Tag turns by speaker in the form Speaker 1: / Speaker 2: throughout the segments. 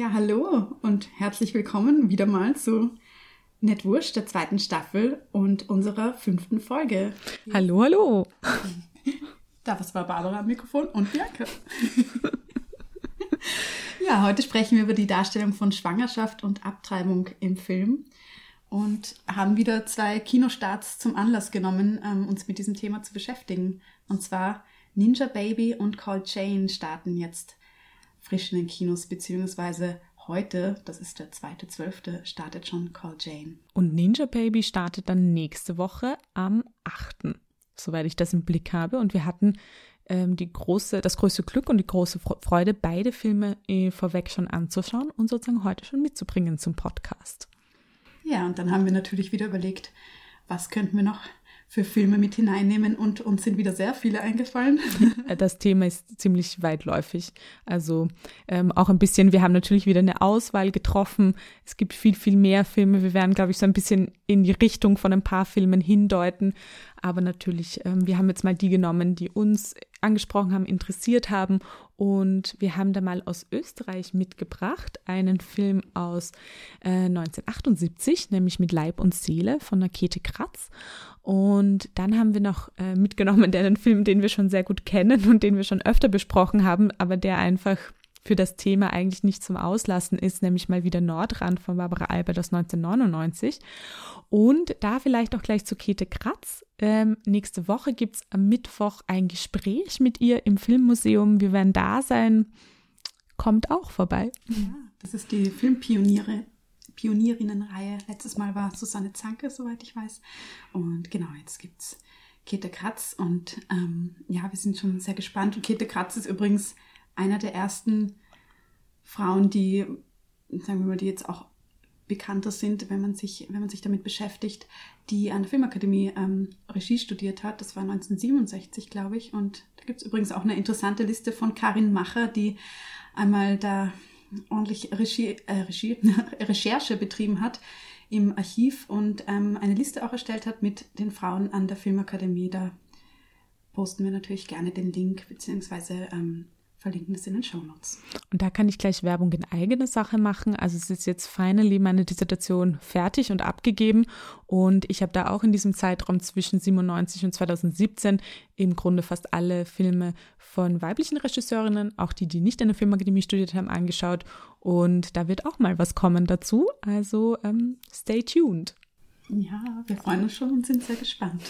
Speaker 1: Ja, hallo und herzlich willkommen wieder mal zu Netwurst der zweiten Staffel und unserer fünften Folge.
Speaker 2: Hallo, hallo.
Speaker 1: Das war Barbara am Mikrofon und Bianca. ja, heute sprechen wir über die Darstellung von Schwangerschaft und Abtreibung im Film und haben wieder zwei Kinostarts zum Anlass genommen, ähm, uns mit diesem Thema zu beschäftigen. Und zwar Ninja Baby und Call Jane starten jetzt frisch in den Kinos, beziehungsweise heute, das ist der 2.12., startet schon Call Jane.
Speaker 2: Und Ninja Baby startet dann nächste Woche am 8., soweit ich das im Blick habe. Und wir hatten ähm, die große, das größte Glück und die große Freude, beide Filme äh, vorweg schon anzuschauen und sozusagen heute schon mitzubringen zum Podcast.
Speaker 1: Ja, und dann haben wir natürlich wieder überlegt, was könnten wir noch für Filme mit hineinnehmen und uns sind wieder sehr viele eingefallen.
Speaker 2: Das Thema ist ziemlich weitläufig. Also ähm, auch ein bisschen, wir haben natürlich wieder eine Auswahl getroffen. Es gibt viel, viel mehr Filme. Wir werden, glaube ich, so ein bisschen in die Richtung von ein paar Filmen hindeuten. Aber natürlich, ähm, wir haben jetzt mal die genommen, die uns angesprochen haben, interessiert haben. Und wir haben da mal aus Österreich mitgebracht einen Film aus äh, 1978, nämlich mit Leib und Seele von Nakete Kratz. Und dann haben wir noch äh, mitgenommen einen Film, den wir schon sehr gut kennen und den wir schon öfter besprochen haben, aber der einfach für das Thema eigentlich nicht zum Auslassen ist, nämlich mal wieder Nordrand von Barbara Albert aus 1999. Und da vielleicht auch gleich zu Käthe Kratz. Ähm, nächste Woche gibt es am Mittwoch ein Gespräch mit ihr im Filmmuseum. Wir werden da sein. Kommt auch vorbei.
Speaker 1: Ja, das ist die Filmpioniere Pionierinnenreihe. Letztes Mal war Susanne Zanke, soweit ich weiß. Und genau, jetzt gibt es Käthe Kratz. Und ähm, ja, wir sind schon sehr gespannt. Und Käthe Kratz ist übrigens einer der ersten Frauen, die, sagen wir mal, die jetzt auch bekannter sind, wenn man sich, wenn man sich damit beschäftigt, die an der Filmakademie ähm, Regie studiert hat. Das war 1967, glaube ich. Und da gibt es übrigens auch eine interessante Liste von Karin Macher, die einmal da ordentlich Regie, äh, Regie, Recherche betrieben hat im Archiv und ähm, eine Liste auch erstellt hat mit den Frauen an der Filmakademie. Da posten wir natürlich gerne den Link, beziehungsweise ähm, verlinken das in den Show Notes.
Speaker 2: Und da kann ich gleich Werbung in eigene Sache machen. Also es ist jetzt finally meine Dissertation fertig und abgegeben und ich habe da auch in diesem Zeitraum zwischen 97 und 2017 im Grunde fast alle Filme von weiblichen Regisseurinnen, auch die, die nicht in der Filmakademie studiert haben, angeschaut und da wird auch mal was kommen dazu. Also ähm, stay tuned.
Speaker 1: Ja, wir freuen uns schon und sind sehr gespannt.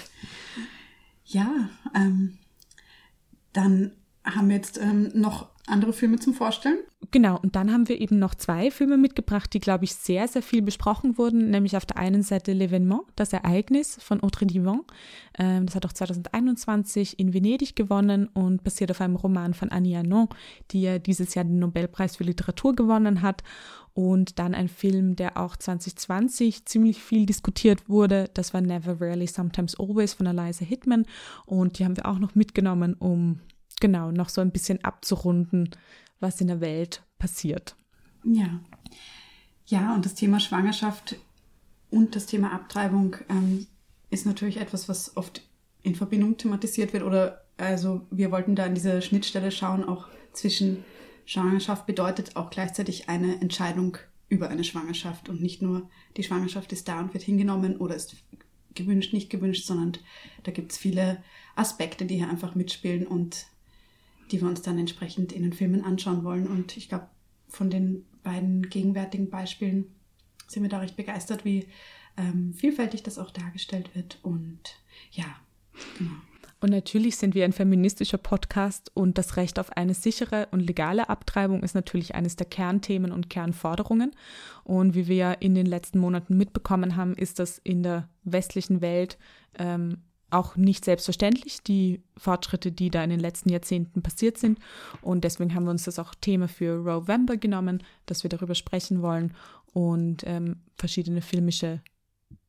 Speaker 1: Ja, ähm, dann haben wir jetzt ähm, noch andere Filme zum Vorstellen.
Speaker 2: Genau, und dann haben wir eben noch zwei Filme mitgebracht, die, glaube ich, sehr, sehr viel besprochen wurden. Nämlich auf der einen Seite L'Evénement, das Ereignis von Audrey Divan. Ähm, das hat auch 2021 in Venedig gewonnen und basiert auf einem Roman von Annie Arnaud, die ja dieses Jahr den Nobelpreis für Literatur gewonnen hat. Und dann ein Film, der auch 2020 ziemlich viel diskutiert wurde. Das war Never Rarely, Sometimes Always von Eliza Hitman. Und die haben wir auch noch mitgenommen, um genau noch so ein bisschen abzurunden, was in der Welt passiert.
Speaker 1: Ja. Ja, und das Thema Schwangerschaft und das Thema Abtreibung ähm, ist natürlich etwas, was oft in Verbindung thematisiert wird. Oder also wir wollten da an diese Schnittstelle schauen, auch zwischen Schwangerschaft bedeutet auch gleichzeitig eine Entscheidung über eine Schwangerschaft und nicht nur die Schwangerschaft ist da und wird hingenommen oder ist gewünscht, nicht gewünscht, sondern da gibt es viele Aspekte, die hier einfach mitspielen und die wir uns dann entsprechend in den Filmen anschauen wollen. Und ich glaube, von den beiden gegenwärtigen Beispielen sind wir da recht begeistert, wie ähm, vielfältig das auch dargestellt wird. Und ja, genau.
Speaker 2: Und natürlich sind wir ein feministischer Podcast und das Recht auf eine sichere und legale Abtreibung ist natürlich eines der Kernthemen und Kernforderungen. Und wie wir in den letzten Monaten mitbekommen haben, ist das in der westlichen Welt ähm, auch nicht selbstverständlich, die Fortschritte, die da in den letzten Jahrzehnten passiert sind. Und deswegen haben wir uns das auch Thema für November genommen, dass wir darüber sprechen wollen und ähm, verschiedene filmische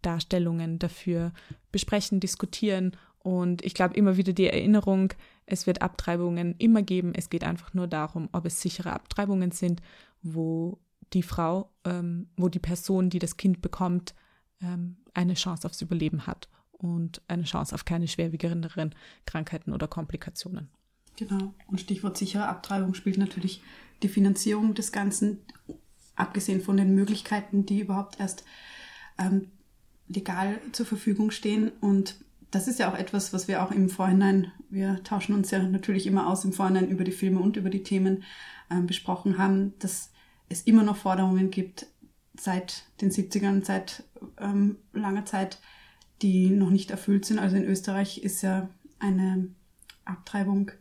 Speaker 2: Darstellungen dafür besprechen, diskutieren. Und ich glaube immer wieder die Erinnerung, es wird Abtreibungen immer geben. Es geht einfach nur darum, ob es sichere Abtreibungen sind, wo die Frau, ähm, wo die Person, die das Kind bekommt, ähm, eine Chance aufs Überleben hat und eine Chance auf keine schwerwiegenderen Krankheiten oder Komplikationen.
Speaker 1: Genau. Und Stichwort sichere Abtreibung spielt natürlich die Finanzierung des Ganzen abgesehen von den Möglichkeiten, die überhaupt erst ähm, legal zur Verfügung stehen. Und das ist ja auch etwas, was wir auch im Vorhinein, wir tauschen uns ja natürlich immer aus im Vorhinein über die Filme und über die Themen ähm, besprochen haben, dass es immer noch Forderungen gibt seit den 70ern, seit ähm, langer Zeit, die noch nicht erfüllt sind. Also in Österreich ist ja eine Abtreibung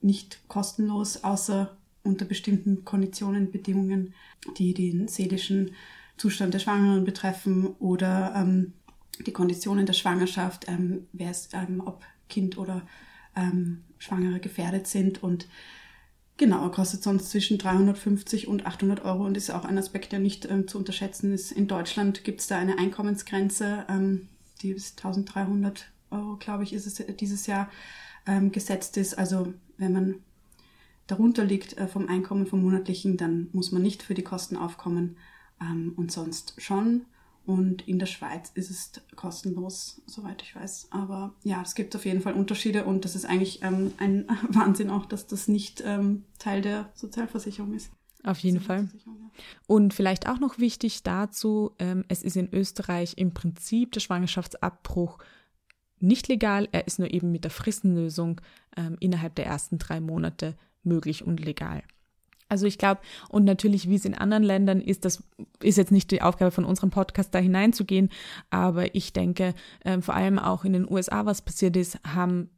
Speaker 1: nicht kostenlos, außer unter bestimmten Konditionen, Bedingungen, die den seelischen Zustand der Schwangeren betreffen oder ähm, die Konditionen der Schwangerschaft, ähm, wer es, ähm, ob Kind oder ähm, Schwangere gefährdet sind und genau, kostet sonst zwischen 350 und 800 Euro und ist auch ein Aspekt, der nicht ähm, zu unterschätzen ist. In Deutschland gibt es da eine Einkommensgrenze, ähm, die ist 1300 Euro, glaube ich, ist es dieses Jahr ähm, gesetzt ist. Also wenn man darunter liegt äh, vom Einkommen vom monatlichen, dann muss man nicht für die Kosten aufkommen ähm, und sonst schon. Und in der Schweiz ist es kostenlos, soweit ich weiß. Aber ja, es gibt auf jeden Fall Unterschiede und das ist eigentlich ähm, ein Wahnsinn auch, dass das nicht ähm, Teil der Sozialversicherung ist.
Speaker 2: Auf jeden Fall. Und vielleicht auch noch wichtig dazu, ähm, es ist in Österreich im Prinzip der Schwangerschaftsabbruch nicht legal, er ist nur eben mit der Fristenlösung ähm, innerhalb der ersten drei Monate möglich und legal. Also ich glaube, und natürlich, wie es in anderen Ländern ist, das ist jetzt nicht die Aufgabe von unserem Podcast, da hineinzugehen, aber ich denke, äh, vor allem auch in den USA, was passiert ist, haben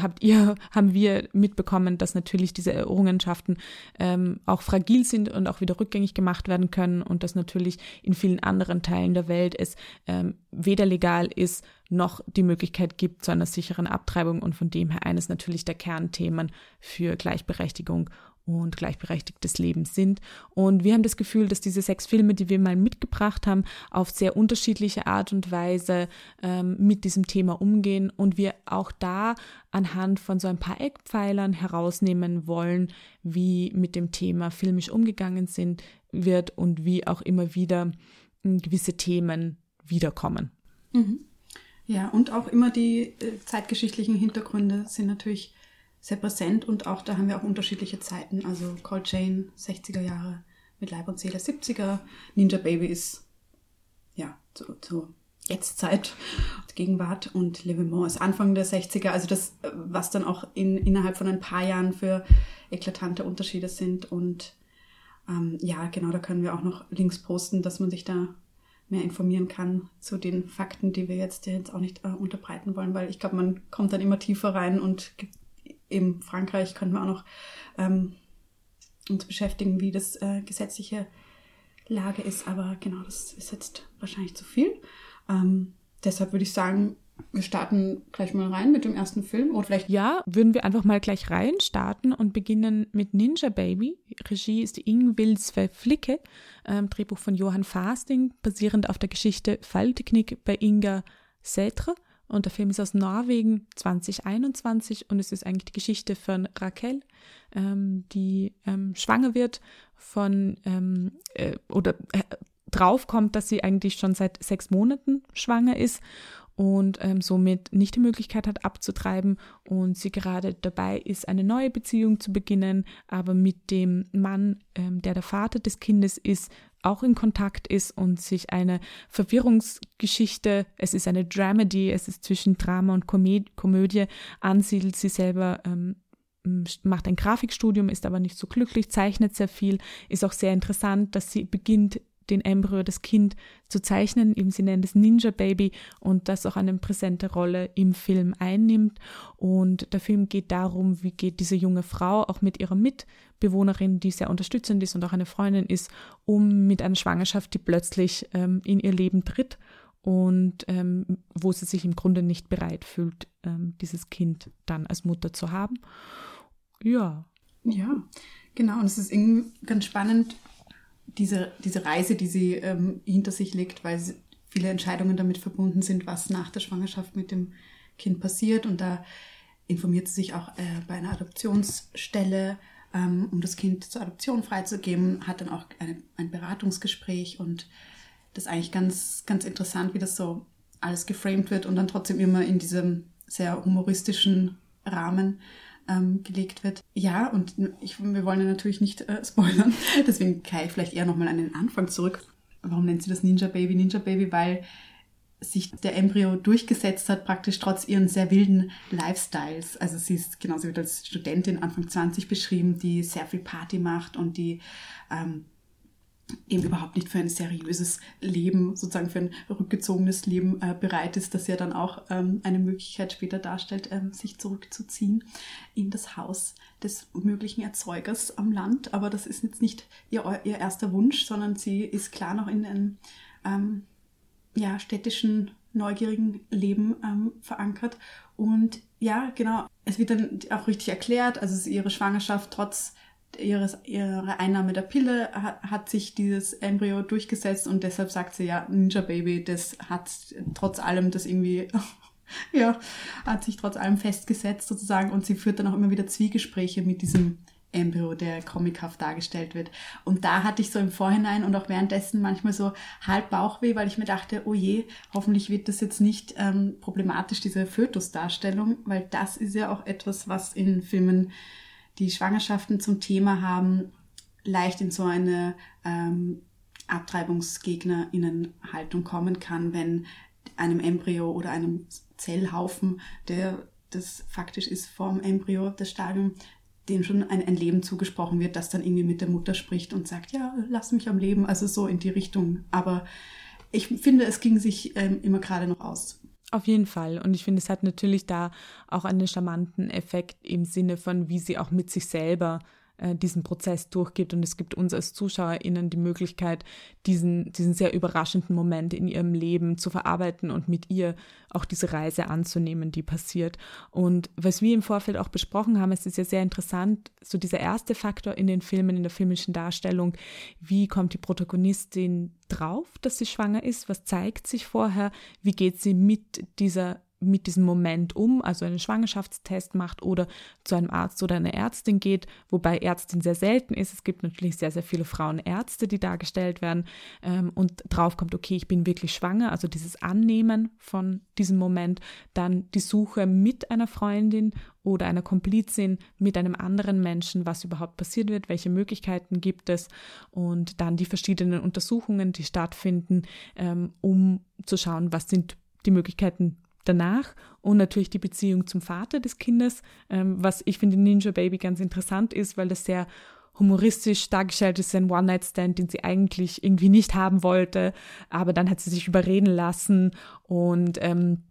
Speaker 2: habt ihr, haben wir mitbekommen, dass natürlich diese Errungenschaften ähm, auch fragil sind und auch wieder rückgängig gemacht werden können und dass natürlich in vielen anderen Teilen der Welt es ähm, weder legal ist, noch die Möglichkeit gibt zu einer sicheren Abtreibung. Und von dem her eines natürlich der Kernthemen für Gleichberechtigung und gleichberechtigtes Leben sind. Und wir haben das Gefühl, dass diese sechs Filme, die wir mal mitgebracht haben, auf sehr unterschiedliche Art und Weise ähm, mit diesem Thema umgehen und wir auch da anhand von so ein paar Eckpfeilern herausnehmen wollen, wie mit dem Thema filmisch umgegangen sind, wird und wie auch immer wieder hm, gewisse Themen wiederkommen.
Speaker 1: Mhm. Ja, und auch immer die äh, zeitgeschichtlichen Hintergründe sind natürlich sehr präsent und auch da haben wir auch unterschiedliche Zeiten. Also Cold Chain 60er Jahre mit Leib und Seele 70er, Ninja Baby ist ja zur, zur Jetztzeit, Gegenwart und Levement ist Anfang der 60er. Also das, was dann auch in, innerhalb von ein paar Jahren für eklatante Unterschiede sind. Und ähm, ja, genau, da können wir auch noch Links posten, dass man sich da mehr informieren kann zu den Fakten, die wir jetzt, jetzt auch nicht äh, unterbreiten wollen, weil ich glaube, man kommt dann immer tiefer rein und gibt eben Frankreich könnten wir auch noch ähm, uns beschäftigen, wie das äh, gesetzliche Lage ist. Aber genau, das ist jetzt wahrscheinlich zu viel. Ähm, deshalb würde ich sagen, wir starten gleich mal rein mit dem ersten Film oder vielleicht.
Speaker 2: Ja, würden wir einfach mal gleich rein starten und beginnen mit Ninja Baby. Regie ist Ingvild Flicke, ähm, Drehbuch von Johann Fasting, basierend auf der Geschichte Falltechnik bei Inga Sätre. Und der Film ist aus Norwegen 2021 und es ist eigentlich die Geschichte von Raquel, ähm, die ähm, schwanger wird von ähm, äh, oder äh, draufkommt, dass sie eigentlich schon seit sechs Monaten schwanger ist und ähm, somit nicht die Möglichkeit hat abzutreiben. Und sie gerade dabei ist, eine neue Beziehung zu beginnen, aber mit dem Mann, ähm, der der Vater des Kindes ist, auch in Kontakt ist und sich eine Verwirrungsgeschichte, es ist eine Dramedy, es ist zwischen Drama und Komödie, ansiedelt. Sie selber ähm, macht ein Grafikstudium, ist aber nicht so glücklich, zeichnet sehr viel, ist auch sehr interessant, dass sie beginnt, den Embryo, das Kind zu zeichnen. Eben sie nennen es Ninja Baby und das auch eine präsente Rolle im Film einnimmt. Und der Film geht darum, wie geht diese junge Frau auch mit ihrer Mitbewohnerin, die sehr unterstützend ist und auch eine Freundin ist, um mit einer Schwangerschaft, die plötzlich ähm, in ihr Leben tritt und ähm, wo sie sich im Grunde nicht bereit fühlt, ähm, dieses Kind dann als Mutter zu haben. Ja.
Speaker 1: Ja, genau. Und es ist irgendwie ganz spannend, diese, diese Reise, die sie ähm, hinter sich legt, weil viele Entscheidungen damit verbunden sind, was nach der Schwangerschaft mit dem Kind passiert. Und da informiert sie sich auch äh, bei einer Adoptionsstelle, ähm, um das Kind zur Adoption freizugeben, hat dann auch eine, ein Beratungsgespräch und das ist eigentlich ganz, ganz interessant, wie das so alles geframed wird und dann trotzdem immer in diesem sehr humoristischen Rahmen. Ähm, gelegt wird. Ja, und ich, wir wollen ja natürlich nicht äh, spoilern, deswegen ich vielleicht eher nochmal an den Anfang zurück. Warum nennt sie das Ninja Baby? Ninja Baby, weil sich der Embryo durchgesetzt hat, praktisch trotz ihren sehr wilden Lifestyles. Also sie ist genauso wie als Studentin Anfang 20 beschrieben, die sehr viel Party macht und die ähm, eben überhaupt nicht für ein seriöses Leben, sozusagen für ein rückgezogenes Leben äh, bereit ist, das ja dann auch ähm, eine Möglichkeit später darstellt, ähm, sich zurückzuziehen in das Haus des möglichen Erzeugers am Land. Aber das ist jetzt nicht ihr, ihr erster Wunsch, sondern sie ist klar noch in einem ähm, ja, städtischen, neugierigen Leben ähm, verankert. Und ja, genau, es wird dann auch richtig erklärt, also ihre Schwangerschaft trotz ihres, ihrer Einnahme der Pille hat, hat sich dieses Embryo durchgesetzt und deshalb sagt sie ja, Ninja Baby, das hat trotz allem das irgendwie, ja, hat sich trotz allem festgesetzt sozusagen und sie führt dann auch immer wieder Zwiegespräche mit diesem Embryo, der comichaft dargestellt wird. Und da hatte ich so im Vorhinein und auch währenddessen manchmal so halb Bauchweh, weil ich mir dachte, oh je, hoffentlich wird das jetzt nicht ähm, problematisch, diese Fötusdarstellung, weil das ist ja auch etwas, was in Filmen die Schwangerschaften zum Thema haben, leicht in so eine ähm, AbtreibungsgegnerInnen-Haltung kommen kann, wenn einem Embryo oder einem Zellhaufen, der das faktisch ist vom Embryo, das Stadium, dem schon ein, ein, Leben zugesprochen wird, das dann irgendwie mit der Mutter spricht und sagt, ja, lass mich am Leben, also so in die Richtung. Aber ich finde, es ging sich ähm, immer gerade noch aus.
Speaker 2: Auf jeden Fall. Und ich finde, es hat natürlich da auch einen charmanten Effekt im Sinne von, wie sie auch mit sich selber äh, diesen Prozess durchgeht. Und es gibt uns als ZuschauerInnen die Möglichkeit, diesen, diesen sehr überraschenden Moment in ihrem Leben zu verarbeiten und mit ihr auch diese Reise anzunehmen, die passiert. Und was wir im Vorfeld auch besprochen haben, es ist ja sehr interessant, so dieser erste Faktor in den Filmen, in der filmischen Darstellung, wie kommt die Protagonistin drauf, dass sie schwanger ist, was zeigt sich vorher, wie geht sie mit dieser mit diesem Moment um, also einen Schwangerschaftstest macht oder zu einem Arzt oder einer Ärztin geht, wobei Ärztin sehr selten ist. Es gibt natürlich sehr, sehr viele Frauenärzte, die dargestellt werden ähm, und drauf kommt, okay, ich bin wirklich schwanger, also dieses Annehmen von diesem Moment, dann die Suche mit einer Freundin oder einer Komplizin mit einem anderen Menschen, was überhaupt passiert wird, welche Möglichkeiten gibt es und dann die verschiedenen Untersuchungen, die stattfinden, ähm, um zu schauen, was sind die Möglichkeiten danach und natürlich die Beziehung zum Vater des Kindes, ähm, was ich finde Ninja Baby ganz interessant ist, weil das sehr humoristisch dargestellt ist, ein One-Night-Stand, den sie eigentlich irgendwie nicht haben wollte, aber dann hat sie sich überreden lassen und ähm,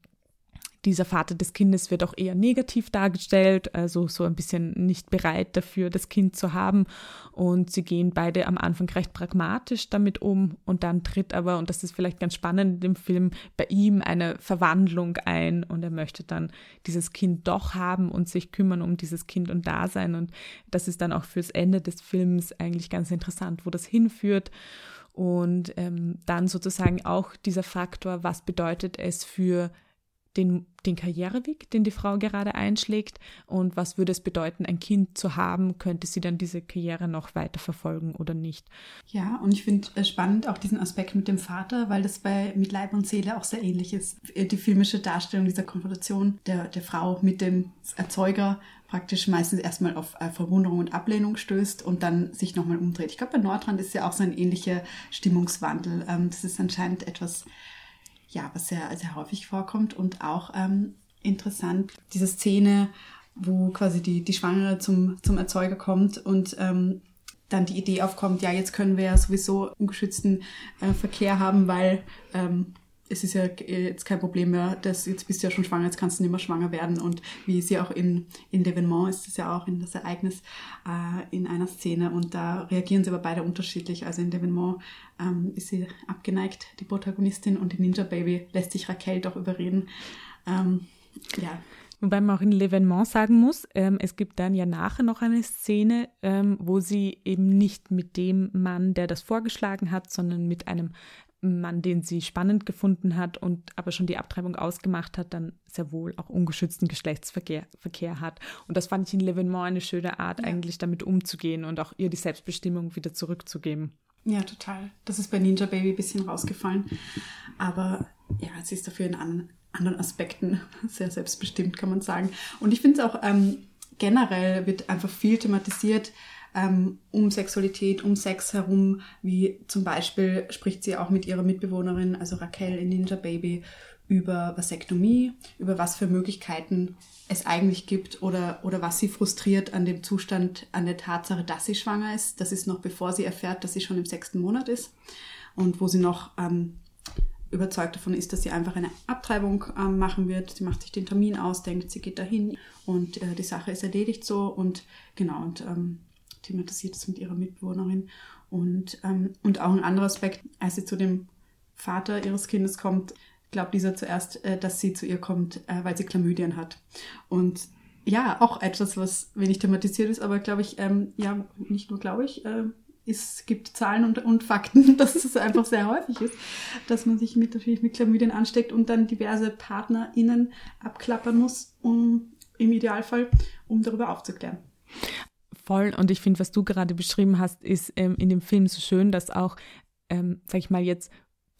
Speaker 2: dieser Vater des Kindes wird auch eher negativ dargestellt, also so ein bisschen nicht bereit dafür, das Kind zu haben. Und sie gehen beide am Anfang recht pragmatisch damit um. Und dann tritt aber, und das ist vielleicht ganz spannend im Film, bei ihm eine Verwandlung ein und er möchte dann dieses Kind doch haben und sich kümmern um dieses Kind und da sein. Und das ist dann auch fürs Ende des Films eigentlich ganz interessant, wo das hinführt. Und ähm, dann sozusagen auch dieser Faktor, was bedeutet es für den, den Karriereweg, den die Frau gerade einschlägt und was würde es bedeuten, ein Kind zu haben, könnte sie dann diese Karriere noch weiter verfolgen oder nicht.
Speaker 1: Ja, und ich finde es spannend auch diesen Aspekt mit dem Vater, weil das bei Mit Leib und Seele auch sehr ähnlich ist. Die filmische Darstellung dieser Konfrontation der, der Frau mit dem Erzeuger praktisch meistens erstmal auf äh, Verwunderung und Ablehnung stößt und dann sich nochmal umdreht. Ich glaube, bei Nordrand ist ja auch so ein ähnlicher Stimmungswandel. Ähm, das ist anscheinend etwas ja, was sehr, sehr häufig vorkommt und auch ähm, interessant, diese Szene, wo quasi die, die Schwangere zum, zum Erzeuger kommt und ähm, dann die Idee aufkommt, ja, jetzt können wir ja sowieso ungeschützten äh, Verkehr haben, weil ähm, es ist ja jetzt kein Problem mehr, dass jetzt bist du ja schon schwanger, jetzt kannst du nicht mehr schwanger werden. Und wie sie auch in, in L'Evenement ist es ja auch in das Ereignis äh, in einer Szene und da reagieren sie aber beide unterschiedlich. Also in L'Evenement ähm, ist sie abgeneigt, die Protagonistin, und in Ninja Baby lässt sich Raquel doch überreden. Ähm, ja.
Speaker 2: Wobei man auch in L'Evenement sagen muss, ähm, es gibt dann ja nachher noch eine Szene, ähm, wo sie eben nicht mit dem Mann, der das vorgeschlagen hat, sondern mit einem Mann, den sie spannend gefunden hat und aber schon die Abtreibung ausgemacht hat, dann sehr wohl auch ungeschützten Geschlechtsverkehr Verkehr hat. Und das fand ich in L'Evenement eine schöne Art, ja. eigentlich damit umzugehen und auch ihr die Selbstbestimmung wieder zurückzugeben.
Speaker 1: Ja, total. Das ist bei Ninja Baby ein bisschen rausgefallen. Aber ja, sie ist dafür in an, anderen Aspekten sehr selbstbestimmt, kann man sagen. Und ich finde es auch ähm, generell wird einfach viel thematisiert ähm, um Sexualität, um Sex herum, wie zum Beispiel spricht sie auch mit ihrer Mitbewohnerin, also Raquel in Ninja Baby, über Vasektomie, über was für Möglichkeiten es eigentlich gibt oder, oder was sie frustriert an dem Zustand, an der Tatsache, dass sie schwanger ist. Das ist noch bevor sie erfährt, dass sie schon im sechsten Monat ist und wo sie noch ähm, überzeugt davon ist, dass sie einfach eine Abtreibung ähm, machen wird. Sie macht sich den Termin aus, denkt, sie geht dahin und äh, die Sache ist erledigt so und genau und ähm, thematisiert es mit ihrer Mitbewohnerin und, ähm, und auch ein anderer Aspekt, als sie zu dem Vater ihres Kindes kommt, glaubt dieser zuerst, äh, dass sie zu ihr kommt, äh, weil sie Chlamydien hat. Und ja, auch etwas, was wenig thematisiert ist, aber glaube ich, ähm, ja, nicht nur glaube ich, äh, es gibt Zahlen und, und Fakten, dass es einfach sehr häufig ist, dass man sich mit, natürlich mit Chlamydien ansteckt und dann diverse PartnerInnen abklappern muss, um im Idealfall, um darüber aufzuklären.
Speaker 2: Voll. Und ich finde, was du gerade beschrieben hast, ist ähm, in dem Film so schön, dass auch, ähm, sag ich mal jetzt,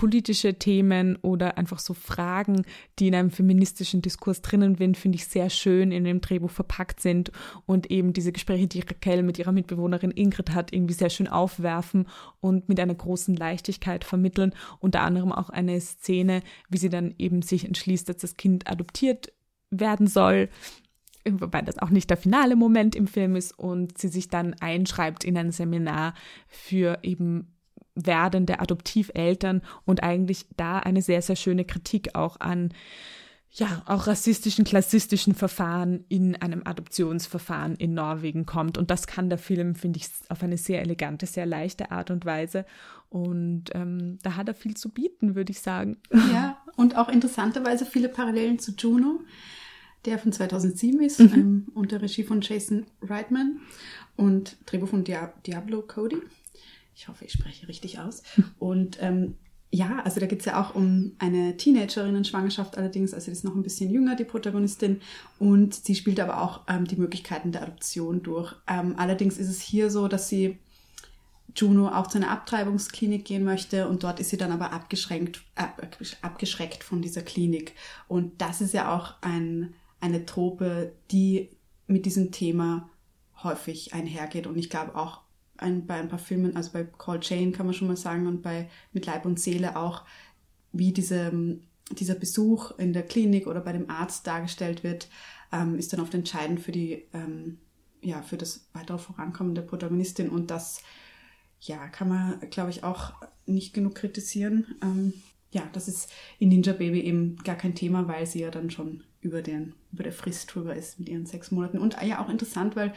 Speaker 2: politische Themen oder einfach so Fragen, die in einem feministischen Diskurs drinnen sind, finde ich sehr schön in dem Drehbuch verpackt sind und eben diese Gespräche, die Raquel mit ihrer Mitbewohnerin Ingrid hat, irgendwie sehr schön aufwerfen und mit einer großen Leichtigkeit vermitteln. Unter anderem auch eine Szene, wie sie dann eben sich entschließt, dass das Kind adoptiert werden soll wobei das auch nicht der finale Moment im Film ist und sie sich dann einschreibt in ein Seminar für eben werdende Adoptiveltern und eigentlich da eine sehr, sehr schöne Kritik auch an ja, auch rassistischen, klassistischen Verfahren in einem Adoptionsverfahren in Norwegen kommt. Und das kann der Film, finde ich, auf eine sehr elegante, sehr leichte Art und Weise. Und ähm, da hat er viel zu bieten, würde ich sagen.
Speaker 1: Ja, und auch interessanterweise viele Parallelen zu Juno, der von 2007 ist, mhm. ähm, unter Regie von Jason Reitman und Drehbuch von Diablo Cody. Ich hoffe, ich spreche richtig aus. Und ähm, ja, also da geht es ja auch um eine Teenagerinnen-Schwangerschaft allerdings, also die ist noch ein bisschen jünger, die Protagonistin, und sie spielt aber auch ähm, die Möglichkeiten der Adoption durch. Ähm, allerdings ist es hier so, dass sie Juno auch zu einer Abtreibungsklinik gehen möchte und dort ist sie dann aber abgeschränkt, äh, abgeschreckt von dieser Klinik. Und das ist ja auch ein, eine Trope, die mit diesem Thema häufig einhergeht und ich glaube auch ein, bei ein paar Filmen, also bei Call Jane kann man schon mal sagen und bei Mit Leib und Seele auch, wie diese, dieser Besuch in der Klinik oder bei dem Arzt dargestellt wird, ähm, ist dann oft entscheidend für die, ähm, ja, für das weitere Vorankommen der Protagonistin und das, ja, kann man, glaube ich, auch nicht genug kritisieren. Ähm, ja, das ist in Ninja Baby eben gar kein Thema, weil sie ja dann schon über den, über der Frist drüber ist mit ihren sechs Monaten. Und ja, auch interessant, weil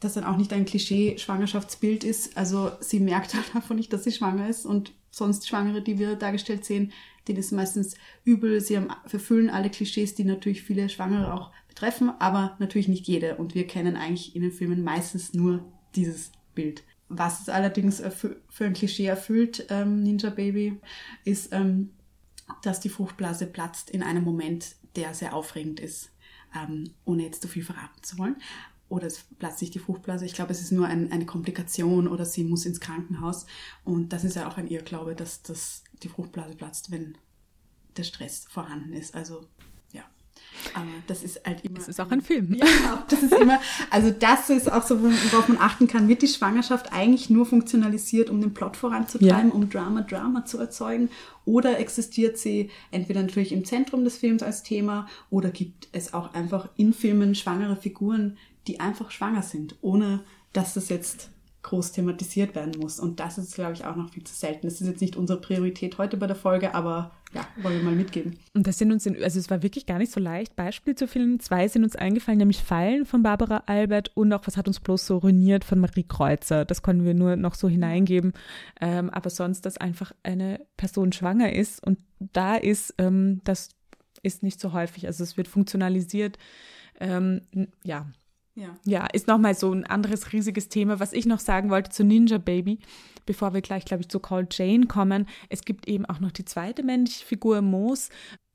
Speaker 1: das dann auch nicht ein Klischee-Schwangerschaftsbild ist. Also sie merkt halt einfach nicht, dass sie schwanger ist und sonst Schwangere, die wir dargestellt sehen, denen ist meistens übel. Sie haben, verfüllen alle Klischees, die natürlich viele Schwangere auch betreffen, aber natürlich nicht jede. Und wir kennen eigentlich in den Filmen meistens nur dieses Bild. Was es allerdings für, ein Klischee erfüllt, ähm, Ninja Baby, ist, ähm, dass die Fruchtblase platzt in einem Moment, der sehr aufregend ist, ähm, ohne jetzt zu viel verraten zu wollen oder es platzt sich die Fruchtblase. Ich glaube, es ist nur ein, eine Komplikation oder sie muss ins Krankenhaus. Und das ist ja auch ein Irrglaube, dass, dass die Fruchtblase platzt, wenn der Stress vorhanden ist. Also. Aber das ist halt immer.
Speaker 2: Es ist auch ein Film.
Speaker 1: Ja, genau. das ist immer. Also das ist auch so, worauf man achten kann. Wird die Schwangerschaft eigentlich nur funktionalisiert, um den Plot voranzutreiben, ja. um Drama, Drama zu erzeugen? Oder existiert sie entweder natürlich im Zentrum des Films als Thema oder gibt es auch einfach in Filmen schwangere Figuren, die einfach schwanger sind, ohne dass das jetzt groß thematisiert werden muss. Und das ist, glaube ich, auch noch viel zu selten. Das ist jetzt nicht unsere Priorität heute bei der Folge, aber ja, wollen wir mal mitgeben.
Speaker 2: Und das sind uns, in, also es war wirklich gar nicht so leicht, Beispiele zu finden. Zwei sind uns eingefallen, nämlich Fallen von Barbara Albert und auch Was hat uns bloß so ruiniert von Marie Kreuzer. Das konnten wir nur noch so hineingeben. Ähm, aber sonst, dass einfach eine Person schwanger ist und da ist, ähm, das ist nicht so häufig. Also es wird funktionalisiert. Ähm, ja, ja. ja, ist nochmal so ein anderes riesiges Thema. Was ich noch sagen wollte zu Ninja Baby, bevor wir gleich, glaube ich, zu Call Jane kommen. Es gibt eben auch noch die zweite männliche Figur, Moos.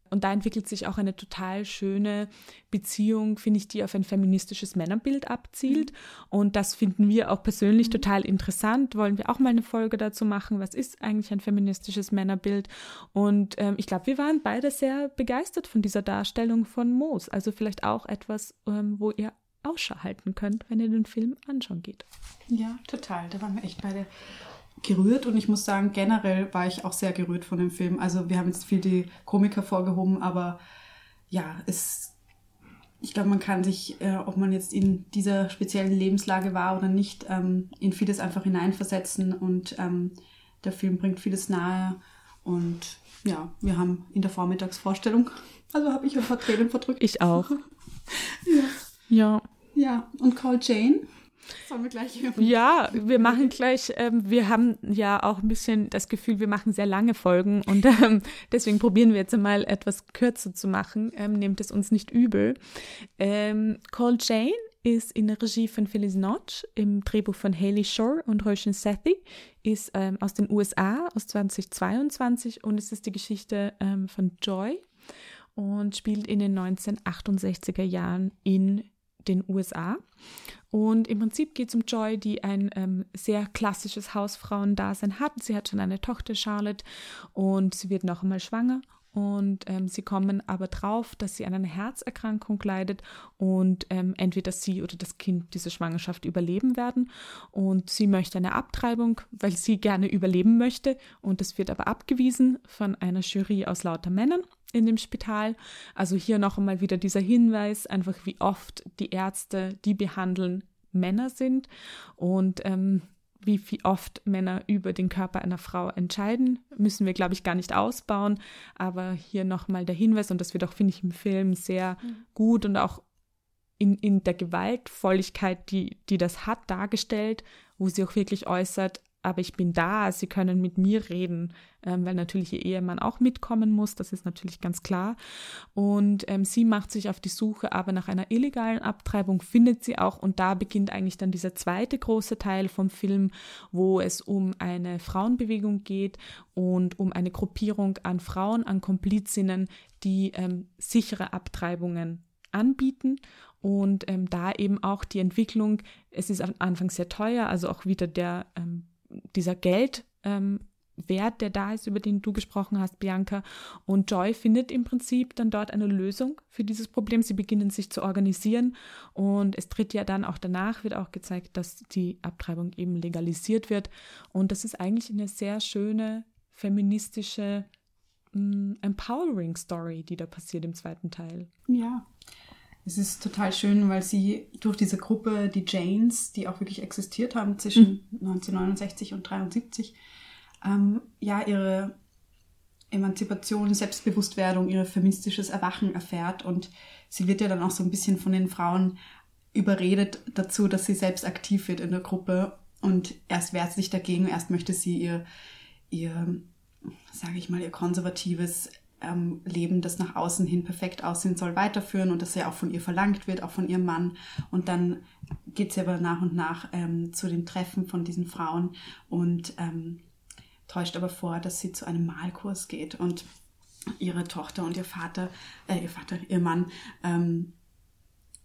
Speaker 2: Und da entwickelt sich auch eine total schöne Beziehung, finde ich, die auf ein feministisches Männerbild abzielt. Mhm. Und das finden wir auch persönlich mhm. total interessant. Wollen wir auch mal eine Folge dazu machen? Was ist eigentlich ein feministisches Männerbild? Und ähm, ich glaube, wir waren beide sehr begeistert von dieser Darstellung von Moos. Also vielleicht auch etwas, ähm, wo ihr Ausschau halten könnt, wenn ihr den Film anschauen geht.
Speaker 1: Ja, total. Da waren wir echt beide gerührt und ich muss sagen, generell war ich auch sehr gerührt von dem Film. Also wir haben jetzt viel die Komiker vorgehoben, aber ja, es, ich glaube, man kann sich, äh, ob man jetzt in dieser speziellen Lebenslage war oder nicht, ähm, in vieles einfach hineinversetzen und ähm, der Film bringt vieles nahe und ja, wir haben in der Vormittagsvorstellung, also habe ich ein paar Tränen verdrückt.
Speaker 2: Ich auch.
Speaker 1: ja.
Speaker 2: Ja.
Speaker 1: Ja, und Call Jane. Sollen wir gleich hören?
Speaker 2: Ja, wir machen gleich, ähm, wir haben ja auch ein bisschen das Gefühl, wir machen sehr lange Folgen und ähm, deswegen probieren wir jetzt einmal etwas kürzer zu machen. Ähm, nehmt es uns nicht übel. Ähm, Call Jane ist in der Regie von Phyllis Notch, im Drehbuch von Haley Shore und Roshan Sethi, ist ähm, aus den USA aus 2022 und es ist die Geschichte ähm, von Joy und spielt in den 1968er Jahren in den USA. Und im Prinzip geht es um Joy, die ein ähm, sehr klassisches Hausfrauendasein hat. Sie hat schon eine Tochter, Charlotte, und sie wird noch einmal schwanger. Und ähm, sie kommen aber drauf, dass sie an einer Herzerkrankung leidet und ähm, entweder sie oder das Kind diese Schwangerschaft überleben werden. Und sie möchte eine Abtreibung, weil sie gerne überleben möchte. Und das wird aber abgewiesen von einer Jury aus lauter Männern in dem Spital. Also hier noch einmal wieder dieser Hinweis, einfach wie oft die Ärzte, die behandeln, Männer sind und ähm, wie viel oft Männer über den Körper einer Frau entscheiden, müssen wir, glaube ich, gar nicht ausbauen. Aber hier nochmal der Hinweis, und das wird auch, finde ich, im Film sehr mhm. gut und auch in, in der Gewaltvolligkeit, die, die das hat, dargestellt, wo sie auch wirklich äußert, aber ich bin da, sie können mit mir reden, ähm, weil natürlich ihr Ehemann auch mitkommen muss, das ist natürlich ganz klar. Und ähm, sie macht sich auf die Suche aber nach einer illegalen Abtreibung, findet sie auch und da beginnt eigentlich dann dieser zweite große Teil vom Film, wo es um eine Frauenbewegung geht und um eine Gruppierung an Frauen, an Komplizinnen, die ähm, sichere Abtreibungen anbieten und ähm, da eben auch die Entwicklung, es ist am Anfang sehr teuer, also auch wieder der ähm, dieser Geldwert, ähm, der da ist, über den du gesprochen hast, Bianca. Und Joy findet im Prinzip dann dort eine Lösung für dieses Problem. Sie beginnen sich zu organisieren und es tritt ja dann auch danach, wird auch gezeigt, dass die Abtreibung eben legalisiert wird. Und das ist eigentlich eine sehr schöne feministische mm, Empowering Story, die da passiert im zweiten Teil.
Speaker 1: Ja, es ist total schön, weil sie durch diese Gruppe, die Janes, die auch wirklich existiert haben zwischen mhm. 1969 und 73, ähm, ja, ihre Emanzipation, Selbstbewusstwerdung, ihr feministisches Erwachen erfährt. Und sie wird ja dann auch so ein bisschen von den Frauen überredet dazu, dass sie selbst aktiv wird in der Gruppe. Und erst wehrt sich dagegen, erst möchte sie ihr, ihr, sage ich mal, ihr konservatives ähm, Leben, das nach außen hin perfekt aussehen soll, weiterführen und das ja auch von ihr verlangt wird, auch von ihrem Mann. Und dann geht sie aber nach und nach ähm, zu den Treffen von diesen Frauen und ähm, täuscht aber vor, dass sie zu einem Malkurs geht und ihre Tochter und ihr Vater, äh, ihr Vater, ihr Mann ähm,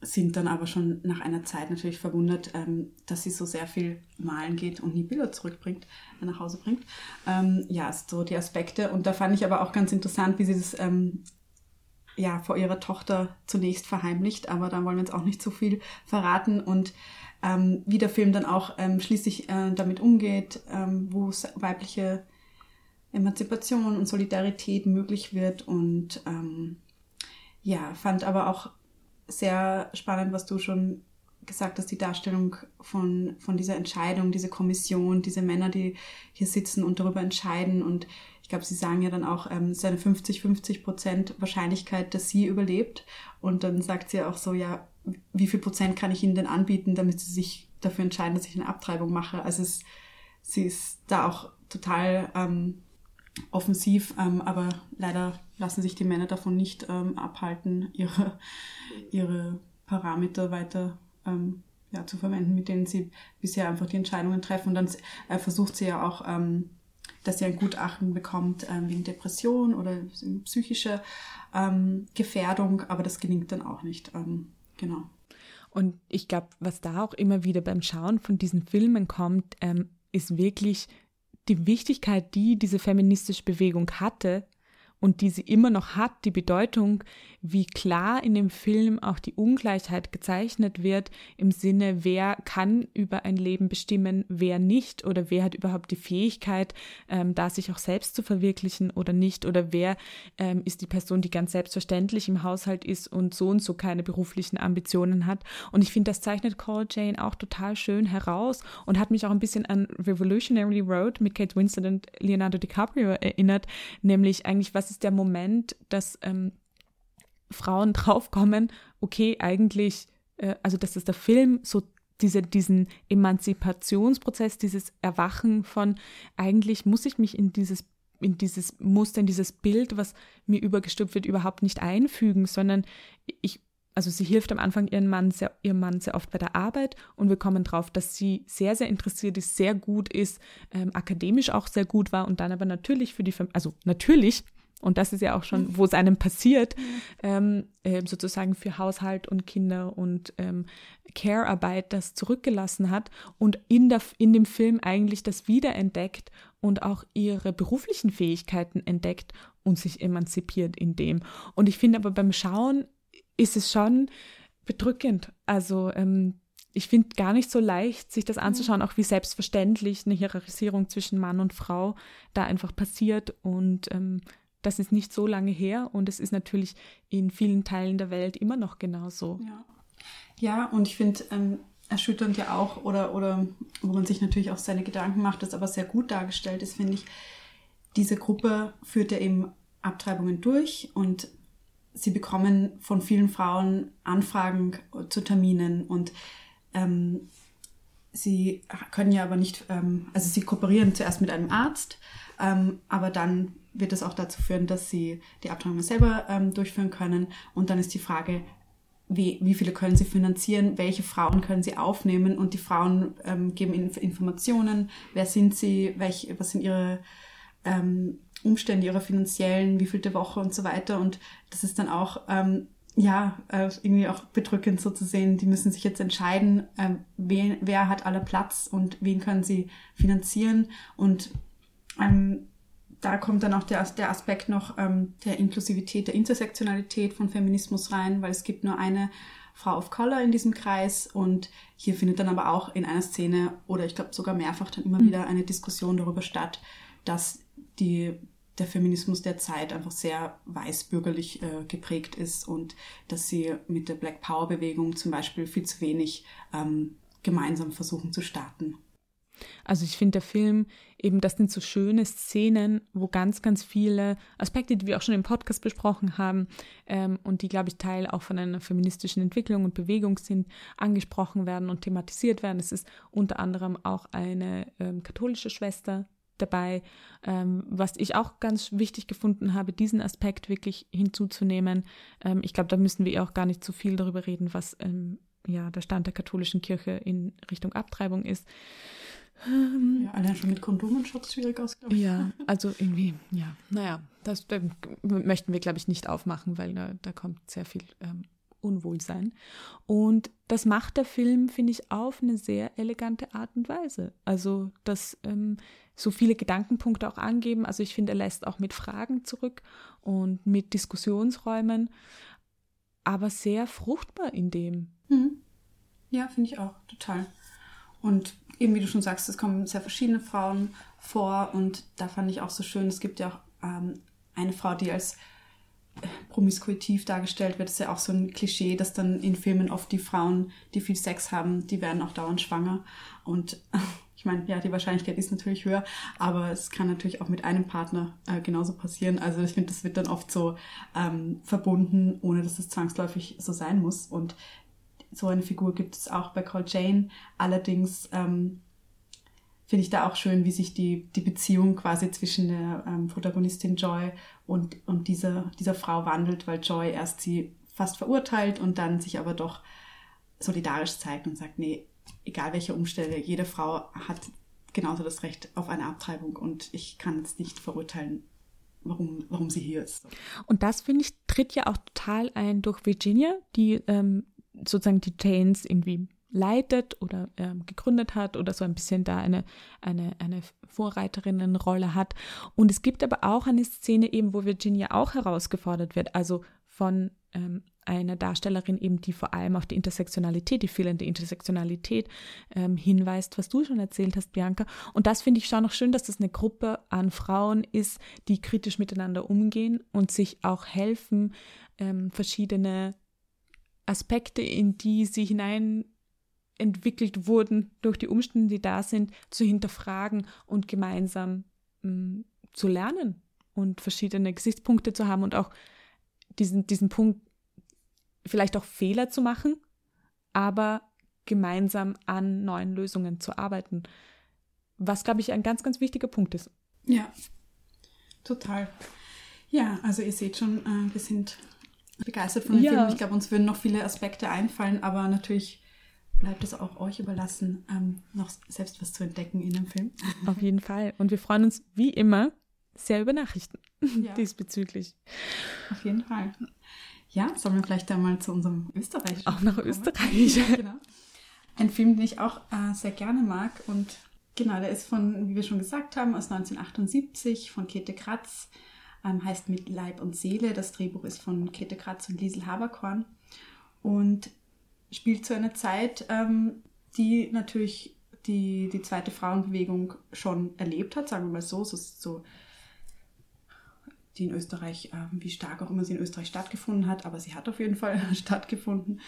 Speaker 1: sind dann aber schon nach einer Zeit natürlich verwundert, ähm, dass sie so sehr viel malen geht und nie Bilder zurückbringt, äh, nach Hause bringt. Ähm, ja, so die Aspekte. Und da fand ich aber auch ganz interessant, wie sie das ähm, ja vor ihrer Tochter zunächst verheimlicht, aber da wollen wir jetzt auch nicht zu viel verraten und ähm, wie der Film dann auch ähm, schließlich äh, damit umgeht, ähm, wo weibliche Emanzipation und Solidarität möglich wird und ja, fand aber auch sehr spannend, was du schon gesagt hast, die Darstellung von, von dieser Entscheidung, diese Kommission, diese Männer, die hier sitzen und darüber entscheiden. Und ich glaube, sie sagen ja dann auch, ähm, es ist eine 50-50 Prozent Wahrscheinlichkeit, dass sie überlebt. Und dann sagt sie auch so, ja, wie viel Prozent kann ich ihnen denn anbieten, damit sie sich dafür entscheiden, dass ich eine Abtreibung mache. Also es, sie ist da auch total ähm, offensiv, ähm, aber leider lassen sich die Männer davon nicht ähm, abhalten, ihre, ihre Parameter weiter ähm, ja, zu verwenden, mit denen sie bisher einfach die Entscheidungen treffen. Und dann äh, versucht sie ja auch, ähm, dass sie ein Gutachten bekommt ähm, wegen Depression oder psychischer ähm, Gefährdung, aber das gelingt dann auch nicht. Ähm, genau.
Speaker 2: Und ich glaube, was da auch immer wieder beim Schauen von diesen Filmen kommt, ist wirklich die Wichtigkeit, die diese feministische Bewegung hatte und die sie immer noch hat, die Bedeutung, wie klar in dem Film auch die Ungleichheit gezeichnet wird, im Sinne, wer kann über ein Leben bestimmen, wer nicht, oder wer hat überhaupt die Fähigkeit, ähm, da sich auch selbst zu verwirklichen oder nicht, oder wer ähm, ist die Person, die ganz selbstverständlich im Haushalt ist und so und so keine beruflichen Ambitionen hat. Und ich finde, das zeichnet Call Jane auch total schön heraus und hat mich auch ein bisschen an Revolutionary Road mit Kate Winslet und Leonardo DiCaprio erinnert, nämlich eigentlich, was ist der Moment, dass ähm, Frauen draufkommen, okay, eigentlich, äh, also dass es der Film so diese, diesen Emanzipationsprozess, dieses Erwachen von, eigentlich muss ich mich in dieses in dieses Muster, in dieses Bild, was mir übergestülpt wird, überhaupt nicht einfügen, sondern ich, also sie hilft am Anfang ihren Mann sehr, ihrem Mann sehr oft bei der Arbeit und wir kommen drauf, dass sie sehr, sehr interessiert ist, sehr gut ist, ähm, akademisch auch sehr gut war und dann aber natürlich für die, also natürlich und das ist ja auch schon, wo es einem passiert, ähm, äh, sozusagen für Haushalt und Kinder und ähm, Care-Arbeit das zurückgelassen hat und in, der, in dem Film eigentlich das wiederentdeckt und auch ihre beruflichen Fähigkeiten entdeckt und sich emanzipiert in dem. Und ich finde aber beim Schauen ist es schon bedrückend. Also ähm, ich finde gar nicht so leicht, sich das anzuschauen, auch wie selbstverständlich eine Hierarchisierung zwischen Mann und Frau da einfach passiert und ähm, das ist nicht so lange her und es ist natürlich in vielen Teilen der Welt immer noch genauso.
Speaker 1: Ja, ja und ich finde ähm, erschütternd ja auch, oder, oder wo man sich natürlich auch seine Gedanken macht, das aber sehr gut dargestellt ist, finde ich, diese Gruppe führt ja eben Abtreibungen durch und sie bekommen von vielen Frauen Anfragen zu Terminen und ähm, sie können ja aber nicht, ähm, also sie kooperieren zuerst mit einem Arzt, ähm, aber dann wird es auch dazu führen, dass sie die Abtreibung selber ähm, durchführen können. Und dann ist die Frage, wie, wie viele können sie finanzieren, welche Frauen können sie aufnehmen und die Frauen ähm, geben ihnen Informationen, wer sind sie, welche, was sind ihre ähm, Umstände, ihre finanziellen, wie vielte Woche und so weiter. Und das ist dann auch, ähm, ja, äh, irgendwie auch bedrückend so zu sehen. Die müssen sich jetzt entscheiden, äh, wer, wer hat aller Platz und wen können sie finanzieren und ähm, da kommt dann auch der, der Aspekt noch ähm, der Inklusivität, der Intersektionalität von Feminismus rein, weil es gibt nur eine Frau of Color in diesem Kreis und hier findet dann aber auch in einer Szene oder ich glaube sogar mehrfach dann immer mhm. wieder eine Diskussion darüber statt, dass die, der Feminismus der Zeit einfach sehr weißbürgerlich äh, geprägt ist und dass sie mit der Black Power Bewegung zum Beispiel viel zu wenig ähm, gemeinsam versuchen zu starten.
Speaker 2: Also ich finde der Film eben, das sind so schöne Szenen, wo ganz, ganz viele Aspekte, die wir auch schon im Podcast besprochen haben ähm, und die, glaube ich, Teil auch von einer feministischen Entwicklung und Bewegung sind, angesprochen werden und thematisiert werden. Es ist unter anderem auch eine ähm, katholische Schwester dabei, ähm, was ich auch ganz wichtig gefunden habe, diesen Aspekt wirklich hinzuzunehmen. Ähm, ich glaube, da müssen wir auch gar nicht so viel darüber reden, was ähm, ja der Stand der katholischen Kirche in Richtung Abtreibung ist.
Speaker 1: Ähm, ja, allein schon mit Kondomen schaut es schwierig aus,
Speaker 2: glaube ich. Ja, also irgendwie, ja, naja, das da möchten wir, glaube ich, nicht aufmachen, weil da, da kommt sehr viel ähm, Unwohlsein. Und das macht der Film, finde ich, auf eine sehr elegante Art und Weise. Also, dass ähm, so viele Gedankenpunkte auch angeben. Also, ich finde, er lässt auch mit Fragen zurück und mit Diskussionsräumen, aber sehr fruchtbar in dem.
Speaker 1: Mhm. Ja, finde ich auch, total. Und eben wie du schon sagst, es kommen sehr verschiedene Frauen vor und da fand ich auch so schön, es gibt ja auch ähm, eine Frau, die als äh, promiskuitiv dargestellt wird. Das ist ja auch so ein Klischee, dass dann in Filmen oft die Frauen, die viel Sex haben, die werden auch dauernd schwanger. Und ich meine, ja, die Wahrscheinlichkeit ist natürlich höher, aber es kann natürlich auch mit einem Partner äh, genauso passieren. Also ich finde, das wird dann oft so ähm, verbunden, ohne dass es zwangsläufig so sein muss. Und so eine Figur gibt es auch bei Call Jane. Allerdings ähm, finde ich da auch schön, wie sich die, die Beziehung quasi zwischen der ähm, Protagonistin Joy und, und dieser, dieser Frau wandelt, weil Joy erst sie fast verurteilt und dann sich aber doch solidarisch zeigt und sagt, nee, egal welche Umstände, jede Frau hat genauso das Recht auf eine Abtreibung und ich kann es nicht verurteilen, warum, warum sie hier ist.
Speaker 2: Und das, finde ich, tritt ja auch total ein durch Virginia, die ähm, sozusagen die Janes irgendwie leitet oder ähm, gegründet hat oder so ein bisschen da eine, eine, eine Vorreiterinnenrolle hat. Und es gibt aber auch eine Szene eben, wo Virginia auch herausgefordert wird, also von ähm, einer Darstellerin eben, die vor allem auf die Intersektionalität, die fehlende Intersektionalität ähm, hinweist, was du schon erzählt hast, Bianca. Und das finde ich schon noch schön, dass das eine Gruppe an Frauen ist, die kritisch miteinander umgehen und sich auch helfen, ähm, verschiedene Aspekte, in die sie hinein entwickelt wurden durch die Umstände, die da sind, zu hinterfragen und gemeinsam mh, mm, zu lernen und verschiedene Gesichtspunkte zu haben und auch diesen, diesen Punkt vielleicht auch Fehler zu machen, aber gemeinsam an neuen Lösungen zu arbeiten. Was, glaube ich, ein ganz, ganz wichtiger Punkt ist.
Speaker 1: Ja, total. Ja, also ihr seht schon, äh, wir sind begeistert von dem ja. Film. Ich glaube, uns würden noch viele Aspekte einfallen, aber natürlich bleibt es auch euch überlassen, ähm, noch selbst was zu entdecken in dem Film.
Speaker 2: Auf jeden Fall. Und wir freuen uns wie immer sehr über Nachrichten ja. diesbezüglich.
Speaker 1: Auf jeden Fall. Ja, sollen wir vielleicht einmal zu unserem Österreich.
Speaker 2: Auch nach Österreich.
Speaker 1: ja, genau. Ein Film, den ich auch äh, sehr gerne mag und genau, der ist von, wie wir schon gesagt haben, aus 1978 von Käthe Kratz, ähm, heißt Mit Leib und Seele. Das Drehbuch ist von Käthe Kratz und Liesel Haberkorn und spielt zu einer Zeit, ähm, die natürlich die, die zweite Frauenbewegung schon erlebt hat, sagen wir mal so, so, so die in Österreich, äh, wie stark auch immer sie in Österreich stattgefunden hat, aber sie hat auf jeden Fall stattgefunden.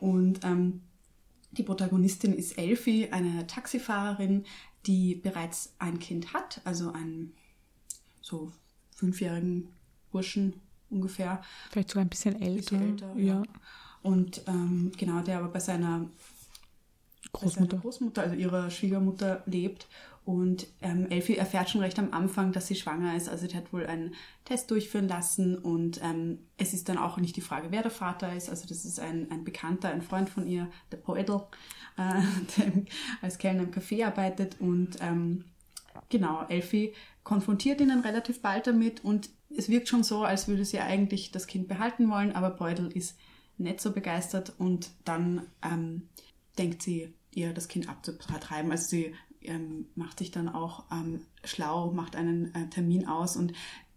Speaker 1: Und ähm, die Protagonistin ist Elfie, eine Taxifahrerin, die bereits ein Kind hat, also einen so fünfjährigen Burschen ungefähr.
Speaker 2: Vielleicht sogar ein bisschen älter. Bisschen älter ja. ja.
Speaker 1: Und ähm, genau, der aber bei seiner Großmutter. Bei seiner Großmutter, also ihrer Schwiegermutter, lebt und ähm, Elfie erfährt schon recht am Anfang, dass sie schwanger ist. Also die hat wohl einen Test durchführen lassen und ähm, es ist dann auch nicht die Frage, wer der Vater ist. Also das ist ein, ein Bekannter, ein Freund von ihr, der Poedel, äh, der als Kellner im Café arbeitet. Und ähm, genau, Elfie konfrontiert ihn dann relativ bald damit und es wirkt schon so, als würde sie eigentlich das Kind behalten wollen, aber Poedel ist nicht so begeistert und dann ähm, denkt sie, ihr das Kind abzutreiben. Also sie ähm, macht sich dann auch ähm, schlau, macht einen äh, Termin aus und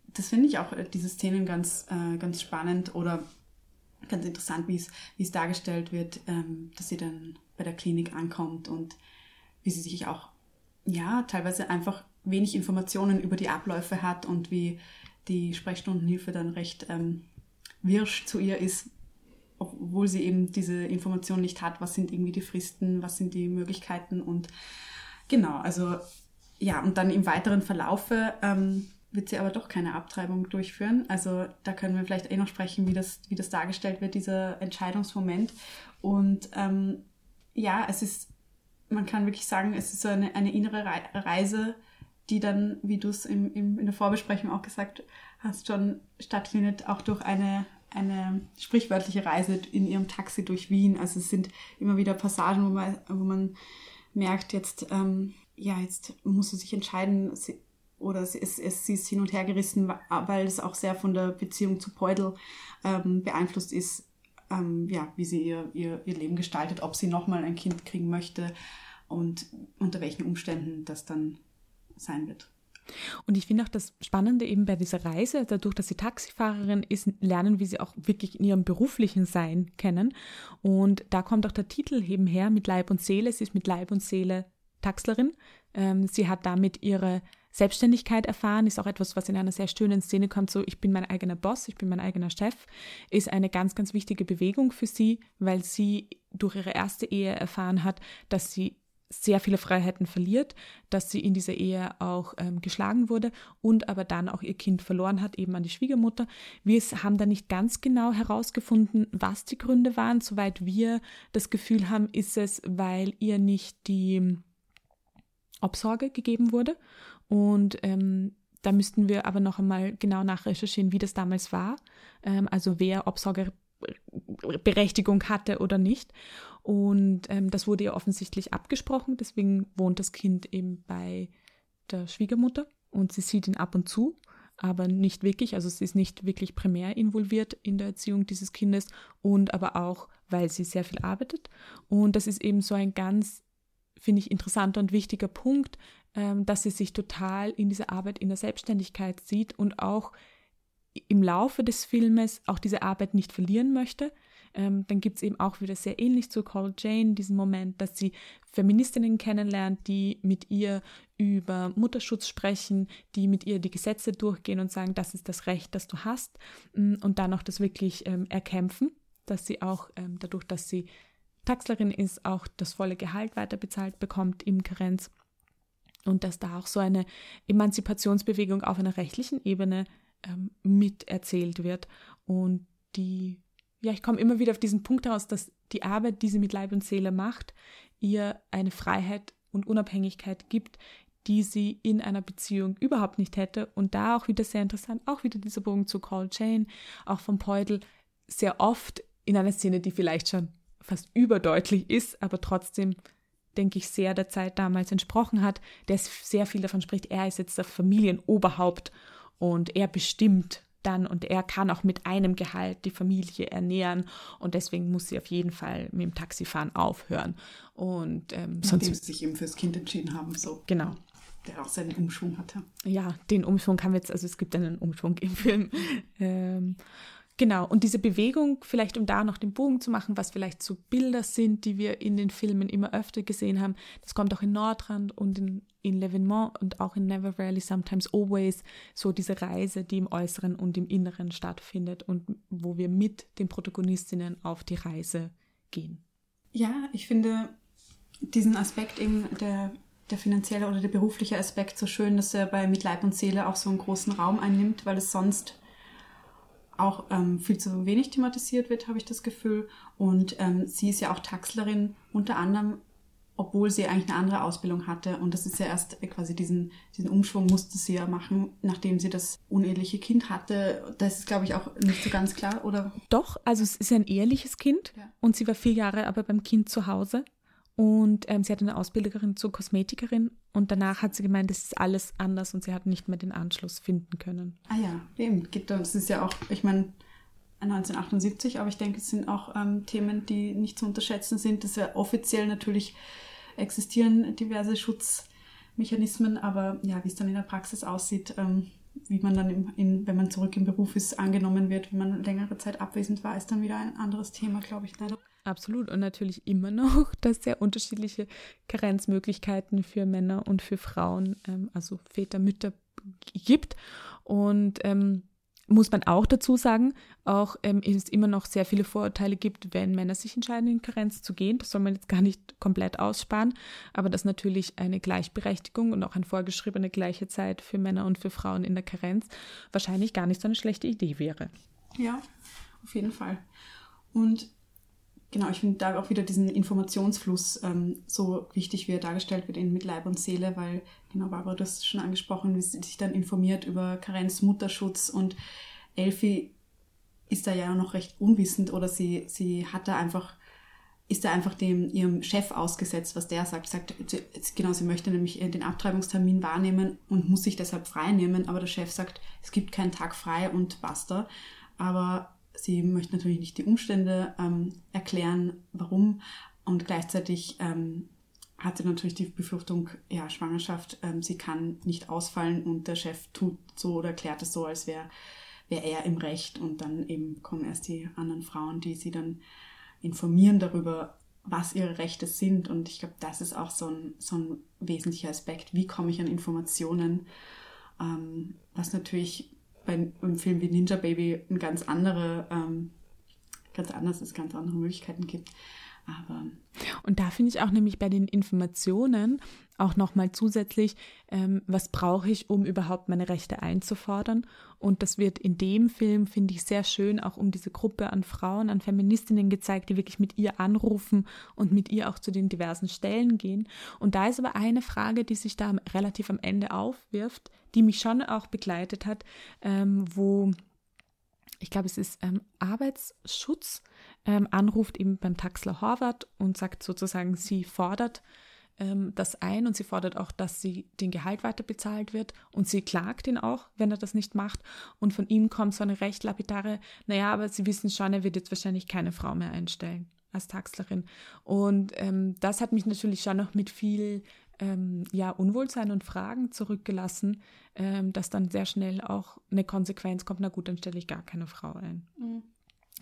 Speaker 1: das finde ich auch äh, diese Szenen ganz, äh, ganz spannend oder ganz interessant, wie es, wie es dargestellt wird, ähm, dass sie dann bei der Klinik ankommt und wie sie sich auch, ja, teilweise einfach wenig Informationen über die Abläufe hat und wie die Sprechstundenhilfe dann recht ähm, wirsch zu ihr ist, obwohl sie eben diese Information nicht hat, was sind irgendwie die Fristen, was sind die Möglichkeiten und Genau, also ja, und dann im weiteren Verlaufe ähm, wird sie aber doch keine Abtreibung durchführen. Also da können wir vielleicht eh noch sprechen, wie das, wie das dargestellt wird, dieser Entscheidungsmoment. Und ähm, ja, es ist, man kann wirklich sagen, es ist so eine, eine innere Reise, die dann, wie du es im, in der Vorbesprechung auch gesagt hast, schon stattfindet, auch durch eine, eine sprichwörtliche Reise in ihrem Taxi durch Wien. Also es sind immer wieder Passagen, wo man, wo man merkt jetzt, ähm, ja, jetzt muss sie sich entscheiden sie, oder sie, es, es, sie ist hin und her gerissen, weil es auch sehr von der Beziehung zu Peudel ähm, beeinflusst ist, ähm, ja, wie sie ihr, ihr, ihr Leben gestaltet, ob sie nochmal ein Kind kriegen möchte und unter welchen Umständen das dann sein wird.
Speaker 2: Und ich finde auch das Spannende eben bei dieser Reise, dadurch, dass sie Taxifahrerin ist, lernen wir sie auch wirklich in ihrem beruflichen Sein kennen. Und da kommt auch der Titel eben her mit Leib und Seele. Sie ist mit Leib und Seele Taxlerin. Ähm, sie hat damit ihre Selbstständigkeit erfahren, ist auch etwas, was in einer sehr schönen Szene kommt, so ich bin mein eigener Boss, ich bin mein eigener Chef, ist eine ganz, ganz wichtige Bewegung für sie, weil sie durch ihre erste Ehe erfahren hat, dass sie sehr viele Freiheiten verliert, dass sie in dieser Ehe auch ähm, geschlagen wurde und aber dann auch ihr Kind verloren hat, eben an die Schwiegermutter. Wir haben da nicht ganz genau herausgefunden, was die Gründe waren. Soweit wir das Gefühl haben, ist es, weil ihr nicht die Obsorge gegeben wurde. Und ähm, da müssten wir aber noch einmal genau nachrecherchieren, wie das damals war. Ähm, also wer Obsorgeberechtigung hatte oder nicht. Und ähm, das wurde ja offensichtlich abgesprochen, deswegen wohnt das Kind eben bei der Schwiegermutter und sie sieht ihn ab und zu. aber nicht wirklich. Also sie ist nicht wirklich primär involviert in der Erziehung dieses Kindes und aber auch, weil sie sehr viel arbeitet. Und das ist eben so ein ganz, finde ich, interessanter und wichtiger Punkt, ähm, dass sie sich total in dieser Arbeit in der Selbstständigkeit sieht und auch im Laufe des Filmes auch diese Arbeit nicht verlieren möchte. Ähm, dann gibt es eben auch wieder sehr ähnlich zu Call Jane diesen Moment, dass sie Feministinnen kennenlernt, die mit ihr über Mutterschutz sprechen, die mit ihr die Gesetze durchgehen und sagen, das ist das Recht, das du hast. Mm, und dann auch das wirklich ähm, erkämpfen, dass sie auch ähm, dadurch, dass sie Taxlerin ist, auch das volle Gehalt weiterbezahlt bekommt im Karenz. Und dass da auch so eine Emanzipationsbewegung auf einer rechtlichen Ebene ähm, miterzählt wird. Und die ja, ich komme immer wieder auf diesen Punkt heraus, dass die Arbeit, die sie mit Leib und Seele macht, ihr eine Freiheit und Unabhängigkeit gibt, die sie in einer Beziehung überhaupt nicht hätte. Und da auch wieder sehr interessant, auch wieder dieser Bogen zu Call Jane, auch von Peudel, sehr oft in einer Szene, die vielleicht schon fast überdeutlich ist, aber trotzdem, denke ich, sehr der Zeit damals entsprochen hat, der sehr viel davon spricht, er ist jetzt das Familienoberhaupt und er bestimmt dann und er kann auch mit einem Gehalt die Familie ernähren und deswegen muss sie auf jeden Fall mit dem Taxifahren aufhören. Und ähm,
Speaker 1: Nachdem sie sich eben fürs Kind entschieden haben, so.
Speaker 2: Genau.
Speaker 1: Der auch seinen Umschwung hatte.
Speaker 2: Ja, den Umschwung haben wir jetzt, also es gibt einen Umschwung im Film. Ähm, Genau, und diese Bewegung, vielleicht um da noch den Bogen zu machen, was vielleicht so Bilder sind, die wir in den Filmen immer öfter gesehen haben, das kommt auch in Nordrand und in, in L'Evenement und auch in Never Rarely, Sometimes Always, so diese Reise, die im Äußeren und im Inneren stattfindet und wo wir mit den Protagonistinnen auf die Reise gehen.
Speaker 1: Ja, ich finde diesen Aspekt eben der, der finanzielle oder der berufliche Aspekt so schön, dass er bei Mit Leib und Seele auch so einen großen Raum einnimmt, weil es sonst auch ähm, viel zu wenig thematisiert wird, habe ich das Gefühl. Und ähm, sie ist ja auch Taxlerin, unter anderem, obwohl sie eigentlich eine andere Ausbildung hatte. Und das ist ja erst äh, quasi diesen, diesen Umschwung musste sie ja machen, nachdem sie das uneheliche Kind hatte. Das ist, glaube ich, auch nicht so ganz klar, oder?
Speaker 2: Doch, also es ist ein ehrliches Kind ja. und sie war vier Jahre aber beim Kind zu Hause. Und ähm, sie hat eine Ausbilderin zur Kosmetikerin und danach hat sie gemeint, das ist alles anders und sie hat nicht mehr den Anschluss finden können.
Speaker 1: Ah ja, eben. Gibt das ist ja auch, ich meine, 1978, aber ich denke, es sind auch ähm, Themen, die nicht zu unterschätzen sind. Das ja offiziell natürlich existieren diverse Schutzmechanismen, aber ja, wie es dann in der Praxis aussieht, ähm, wie man dann, im, in, wenn man zurück im Beruf ist, angenommen wird, wenn man längere Zeit abwesend war, ist dann wieder ein anderes Thema, glaube ich, leider.
Speaker 2: Absolut. Und natürlich immer noch, dass sehr unterschiedliche Karenzmöglichkeiten für Männer und für Frauen, ähm, also Väter, Mütter gibt. Und ähm, muss man auch dazu sagen, auch ähm, es immer noch sehr viele Vorurteile gibt, wenn Männer sich entscheiden, in Karenz zu gehen. Das soll man jetzt gar nicht komplett aussparen, aber dass natürlich eine Gleichberechtigung und auch eine vorgeschriebene gleiche Zeit für Männer und für Frauen in der Karenz wahrscheinlich gar nicht so eine schlechte Idee wäre.
Speaker 1: Ja, auf jeden Fall. Und genau, ich finde da auch wieder diesen Informationsfluss ähm, so wichtig, wie er dargestellt wird in Mit Leib und Seele, weil, genau, Barbara, du hast schon angesprochen, wie sie sich dann informiert über Karenz, Mutterschutz und Elfi ist da ja noch recht unwissend oder sie, sie hat da einfach, ist da einfach dem, ihrem Chef ausgesetzt, was der sagt. Sagt, genau, sie möchte nämlich den Abtreibungstermin wahrnehmen und muss sich deshalb frei nehmen, aber der Chef sagt, es gibt keinen Tag frei und basta. Aber sie möchte natürlich nicht die Umstände ähm, erklären, warum. Und gleichzeitig ähm, hat sie natürlich die Befürchtung, ja, Schwangerschaft, ähm, sie kann nicht ausfallen und der Chef tut so oder erklärt es so, als wäre wär er im Recht. Und dann eben kommen erst die anderen Frauen, die sie dann informieren darüber, was ihre Rechte sind. Und ich glaube, das ist auch so ein, so ein wesentlicher Aspekt. Wie komme ich an Informationen? Ähm, was natürlich bei einem Film wie Ninja Baby ein ganz andere, ähm, ganz anders ist, ganz andere Möglichkeiten gibt. Aber
Speaker 2: und da finde ich auch nämlich bei den Informationen auch nochmal zusätzlich, ähm, was brauche ich, um überhaupt meine Rechte einzufordern. Und das wird in dem Film, finde ich, sehr schön auch um diese Gruppe an Frauen, an Feministinnen gezeigt, die wirklich mit ihr anrufen und mit ihr auch zu den diversen Stellen gehen. Und da ist aber eine Frage, die sich da relativ am Ende aufwirft, die mich schon auch begleitet hat, ähm, wo ich glaube, es ist ähm, Arbeitsschutz, ähm, anruft eben beim Taxler Horvath und sagt sozusagen, sie fordert ähm, das ein und sie fordert auch, dass sie den Gehalt weiter bezahlt wird und sie klagt ihn auch, wenn er das nicht macht. Und von ihm kommt so eine recht lapidare, naja, aber sie wissen schon, er wird jetzt wahrscheinlich keine Frau mehr einstellen als Taxlerin. Und ähm, das hat mich natürlich schon noch mit viel ähm, ja, Unwohlsein und Fragen zurückgelassen, ähm, dass dann sehr schnell auch eine Konsequenz kommt, na gut, dann stelle ich gar keine Frau ein. Mhm.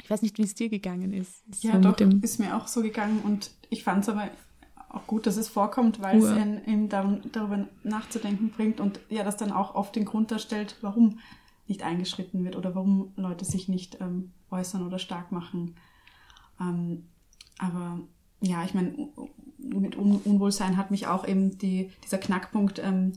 Speaker 2: Ich weiß nicht, wie es dir gegangen ist.
Speaker 1: Ja, so doch, ist mir auch so gegangen und ich fand es aber auch gut, dass es vorkommt, weil Uhr. es ihm darüber nachzudenken bringt und ja, das dann auch oft den Grund darstellt, warum nicht eingeschritten wird oder warum Leute sich nicht ähm, äußern oder stark machen. Ähm, aber ja, ich meine, mit Un Unwohlsein hat mich auch eben die, dieser Knackpunkt ähm,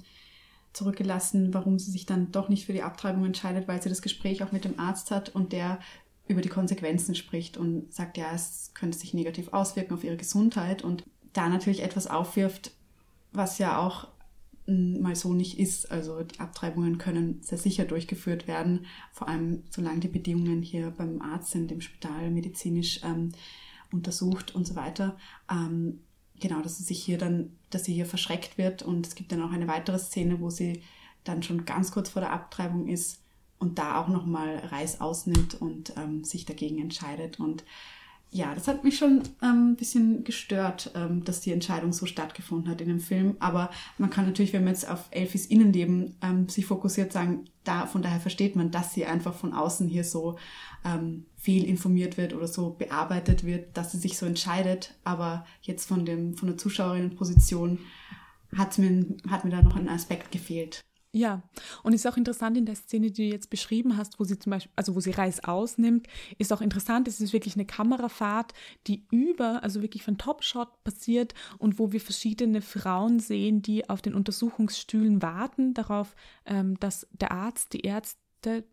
Speaker 1: zurückgelassen, warum sie sich dann doch nicht für die Abtreibung entscheidet, weil sie das Gespräch auch mit dem Arzt hat und der über die Konsequenzen spricht und sagt, ja, es könnte sich negativ auswirken auf ihre Gesundheit und da natürlich etwas aufwirft, was ja auch hm, mal so nicht ist. Also die Abtreibungen können sehr sicher durchgeführt werden, vor allem solange die Bedingungen hier beim Arzt sind, im Spital medizinisch ähm, untersucht und so weiter. Ähm, genau, dass sie sich hier dann, dass sie hier verschreckt wird und es gibt dann auch eine weitere Szene, wo sie dann schon ganz kurz vor der Abtreibung ist und da auch nochmal Reis ausnimmt und ähm, sich dagegen entscheidet und ja, das hat mich schon ähm, ein bisschen gestört, ähm, dass die Entscheidung so stattgefunden hat in dem Film. Aber man kann natürlich, wenn man jetzt auf Elfis Innenleben ähm, sich fokussiert, sagen, da, von daher versteht man, dass sie einfach von außen hier so ähm, viel informiert wird oder so bearbeitet wird, dass sie sich so entscheidet. Aber jetzt von dem, von der Zuschauerinnenposition hat mir, hat mir da noch ein Aspekt gefehlt.
Speaker 2: Ja, und ist auch interessant in der Szene, die du jetzt beschrieben hast, wo sie zum Beispiel, also wo sie Reis ausnimmt, ist auch interessant, es ist wirklich eine Kamerafahrt, die über, also wirklich von Topshot passiert und wo wir verschiedene Frauen sehen, die auf den Untersuchungsstühlen warten darauf, ähm, dass der Arzt, die Ärzte,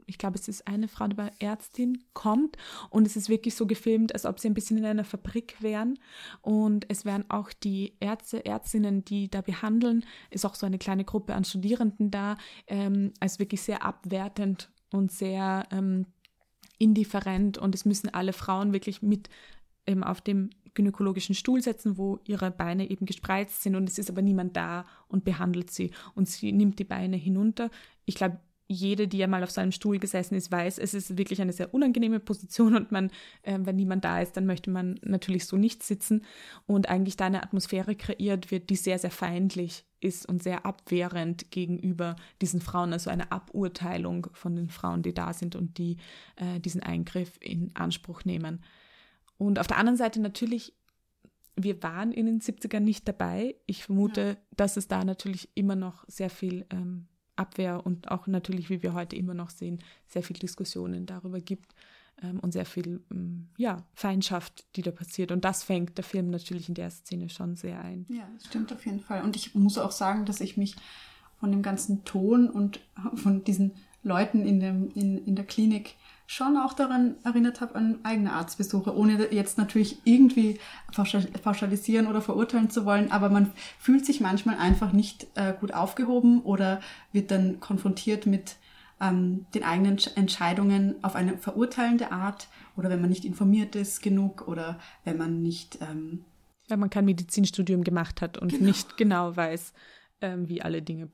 Speaker 2: ich glaube, es ist eine Frau, die bei Ärztin kommt und es ist wirklich so gefilmt, als ob sie ein bisschen in einer Fabrik wären. Und es wären auch die Ärzte, Ärztinnen, die da behandeln, ist auch so eine kleine Gruppe an Studierenden da, ähm, als wirklich sehr abwertend und sehr ähm, indifferent. Und es müssen alle Frauen wirklich mit eben auf dem gynäkologischen Stuhl setzen, wo ihre Beine eben gespreizt sind. Und es ist aber niemand da und behandelt sie. Und sie nimmt die Beine hinunter. Ich glaube, jede, die ja mal auf so einem Stuhl gesessen ist, weiß, es ist wirklich eine sehr unangenehme Position und man, äh, wenn niemand da ist, dann möchte man natürlich so nicht sitzen und eigentlich da eine Atmosphäre kreiert wird, die sehr, sehr feindlich ist und sehr abwehrend gegenüber diesen Frauen, also eine Aburteilung von den Frauen, die da sind und die äh, diesen Eingriff in Anspruch nehmen. Und auf der anderen Seite natürlich wir waren in den 70ern nicht dabei. Ich vermute, ja. dass es da natürlich immer noch sehr viel ähm, Abwehr und auch natürlich, wie wir heute immer noch sehen, sehr viel Diskussionen darüber gibt ähm, und sehr viel ähm, ja, Feindschaft, die da passiert. Und das fängt der Film natürlich in der Szene schon sehr ein.
Speaker 1: Ja, das stimmt auf jeden Fall. Und ich muss auch sagen, dass ich mich von dem ganzen Ton und von diesen Leuten in, dem, in, in der Klinik schon auch daran erinnert habe an eigene Arztbesuche, ohne jetzt natürlich irgendwie pauschalisieren oder verurteilen zu wollen, aber man fühlt sich manchmal einfach nicht äh, gut aufgehoben oder wird dann konfrontiert mit ähm, den eigenen Entscheidungen auf eine verurteilende Art oder wenn man nicht informiert ist genug oder wenn man nicht ähm,
Speaker 2: wenn man kein Medizinstudium gemacht hat und genau. nicht genau weiß, ähm, wie alle Dinge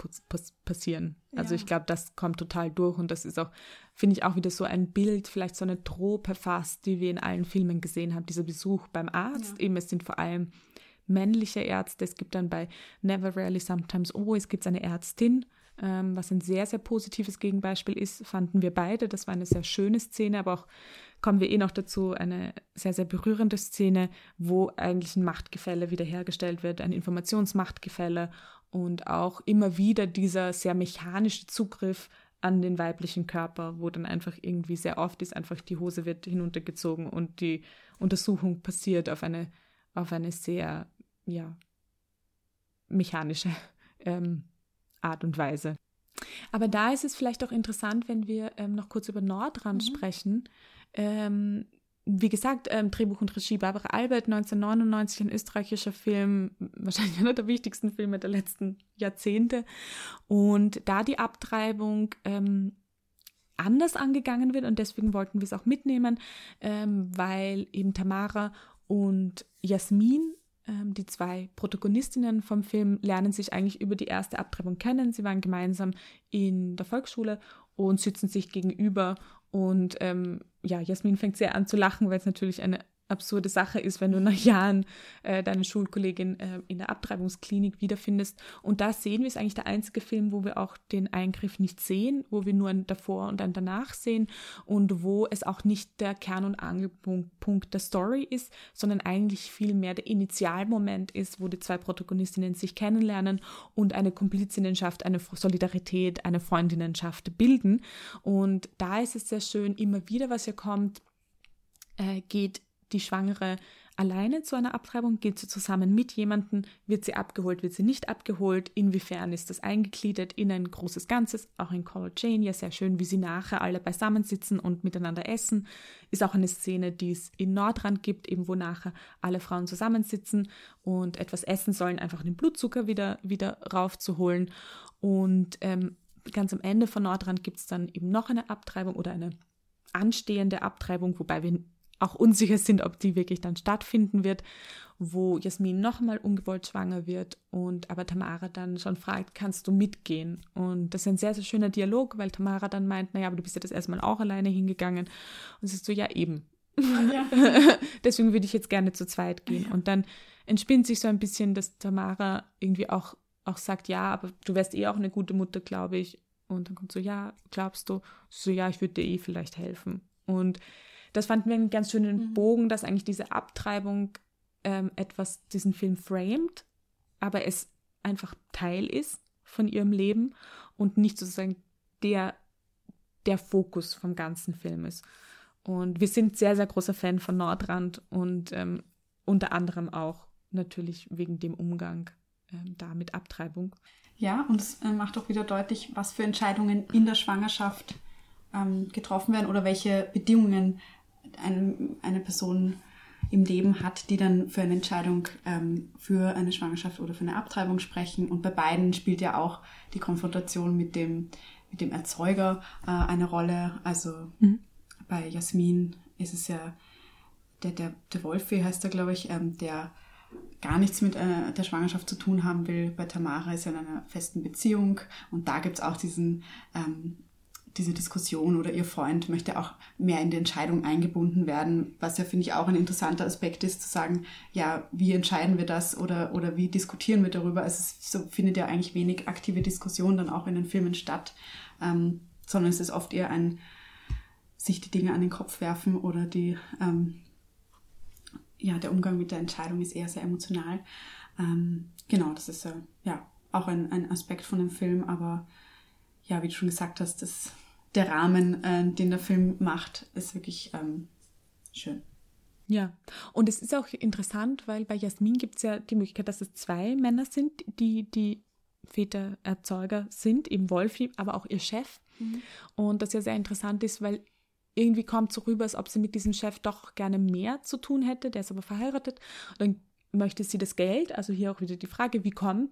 Speaker 2: passieren. Also ja. ich glaube, das kommt total durch und das ist auch, finde ich, auch wieder so ein Bild, vielleicht so eine Trope fast, die wir in allen Filmen gesehen haben. Dieser Besuch beim Arzt, ja. eben es sind vor allem männliche Ärzte. Es gibt dann bei Never Rarely Sometimes Oh, es gibt eine Ärztin, ähm, was ein sehr, sehr positives Gegenbeispiel ist, fanden wir beide. Das war eine sehr schöne Szene, aber auch kommen wir eh noch dazu, eine sehr, sehr berührende Szene, wo eigentlich ein Machtgefälle wiederhergestellt wird, ein Informationsmachtgefälle und auch immer wieder dieser sehr mechanische Zugriff an den weiblichen Körper, wo dann einfach irgendwie sehr oft ist, einfach die Hose wird hinuntergezogen und die Untersuchung passiert auf eine, auf eine sehr, ja, mechanische ähm, Art und Weise. Aber da ist es vielleicht auch interessant, wenn wir ähm, noch kurz über Nordrand mhm. sprechen. Ähm, wie gesagt, ähm, Drehbuch und Regie Barbara Albert, 1999, ein österreichischer Film, wahrscheinlich einer der wichtigsten Filme der letzten Jahrzehnte. Und da die Abtreibung ähm, anders angegangen wird und deswegen wollten wir es auch mitnehmen, ähm, weil eben Tamara und Jasmin ähm, die zwei Protagonistinnen vom Film lernen sich eigentlich über die erste Abtreibung kennen. Sie waren gemeinsam in der Volksschule und sitzen sich gegenüber. Und ähm, ja, Jasmin fängt sehr an zu lachen, weil es natürlich eine absurde Sache ist, wenn du nach Jahren äh, deine Schulkollegin äh, in der Abtreibungsklinik wiederfindest. Und da sehen wir, es eigentlich der einzige Film, wo wir auch den Eingriff nicht sehen, wo wir nur ein davor und ein danach sehen und wo es auch nicht der Kern- und Angelpunkt der Story ist, sondern eigentlich viel mehr der Initialmoment ist, wo die zwei Protagonistinnen sich kennenlernen und eine Komplizinnenschaft, eine Solidarität, eine Freundinnenschaft bilden. Und da ist es sehr schön, immer wieder, was hier kommt, äh, geht die Schwangere alleine zu einer Abtreibung? Geht sie zusammen mit jemandem? Wird sie abgeholt? Wird sie nicht abgeholt? Inwiefern ist das eingegliedert in ein großes Ganzes? Auch in Call Jane ja sehr schön, wie sie nachher alle beisammensitzen und miteinander essen. Ist auch eine Szene, die es in Nordrand gibt, eben wo nachher alle Frauen zusammensitzen und etwas essen sollen, einfach den Blutzucker wieder, wieder raufzuholen. Und ähm, ganz am Ende von Nordrand gibt es dann eben noch eine Abtreibung oder eine anstehende Abtreibung, wobei wir auch unsicher sind, ob die wirklich dann stattfinden wird, wo Jasmin nochmal ungewollt schwanger wird und aber Tamara dann schon fragt, kannst du mitgehen? Und das ist ein sehr, sehr schöner Dialog, weil Tamara dann meint, naja, aber du bist ja das erstmal auch alleine hingegangen. Und sie ist so, ja, eben. Ja. Deswegen würde ich jetzt gerne zu zweit gehen. Ja. Und dann entspinnt sich so ein bisschen, dass Tamara irgendwie auch, auch sagt, ja, aber du wärst eh auch eine gute Mutter, glaube ich. Und dann kommt so, ja, glaubst du? So, ja, ich würde dir eh vielleicht helfen. Und das fanden wir einen ganz schönen mhm. Bogen, dass eigentlich diese Abtreibung ähm, etwas diesen Film framed, aber es einfach Teil ist von ihrem Leben und nicht sozusagen der, der Fokus vom ganzen Film ist. Und wir sind sehr, sehr großer Fan von Nordrand und ähm, unter anderem auch natürlich wegen dem Umgang ähm, da mit Abtreibung.
Speaker 1: Ja, und es äh, macht auch wieder deutlich, was für Entscheidungen in der Schwangerschaft ähm, getroffen werden oder welche Bedingungen ein, eine Person im Leben hat, die dann für eine Entscheidung ähm, für eine Schwangerschaft oder für eine Abtreibung sprechen. Und bei beiden spielt ja auch die Konfrontation mit dem, mit dem Erzeuger äh, eine Rolle. Also mhm. bei Jasmin ist es ja der, der, der Wolfi heißt er, glaube ich, ähm, der gar nichts mit äh, der Schwangerschaft zu tun haben will. Bei Tamara ist er in einer festen Beziehung und da gibt es auch diesen ähm, diese Diskussion oder ihr Freund möchte auch mehr in die Entscheidung eingebunden werden, was ja, finde ich, auch ein interessanter Aspekt ist, zu sagen, ja, wie entscheiden wir das oder, oder wie diskutieren wir darüber? Also es so findet ja eigentlich wenig aktive Diskussion dann auch in den Filmen statt, ähm, sondern es ist oft eher ein sich die Dinge an den Kopf werfen oder die, ähm, ja, der Umgang mit der Entscheidung ist eher sehr emotional. Ähm, genau, das ist äh, ja auch ein, ein Aspekt von dem Film, aber ja, wie du schon gesagt hast, das, der Rahmen, äh, den der Film macht, ist wirklich ähm, schön.
Speaker 2: Ja, und es ist auch interessant, weil bei Jasmin gibt es ja die Möglichkeit, dass es zwei Männer sind, die die Vätererzeuger sind, eben Wolfi, aber auch ihr Chef. Mhm. Und das ja sehr interessant ist, weil irgendwie kommt so rüber, als ob sie mit diesem Chef doch gerne mehr zu tun hätte, der ist aber verheiratet. Und dann möchte sie das Geld, also hier auch wieder die Frage, wie kommt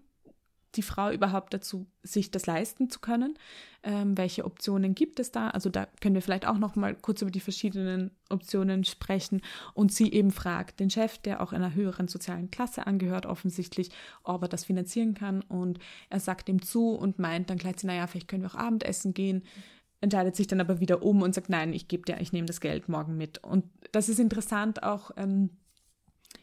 Speaker 2: die Frau überhaupt dazu, sich das leisten zu können? Ähm, welche Optionen gibt es da? Also da können wir vielleicht auch noch mal kurz über die verschiedenen Optionen sprechen. Und sie eben fragt den Chef, der auch einer höheren sozialen Klasse angehört, offensichtlich, ob er das finanzieren kann. Und er sagt ihm zu und meint dann gleich, naja, vielleicht können wir auch Abendessen gehen entscheidet sich dann aber wieder um und sagt, nein, ich gebe dir, ich nehme das Geld morgen mit. Und das ist interessant auch, ähm,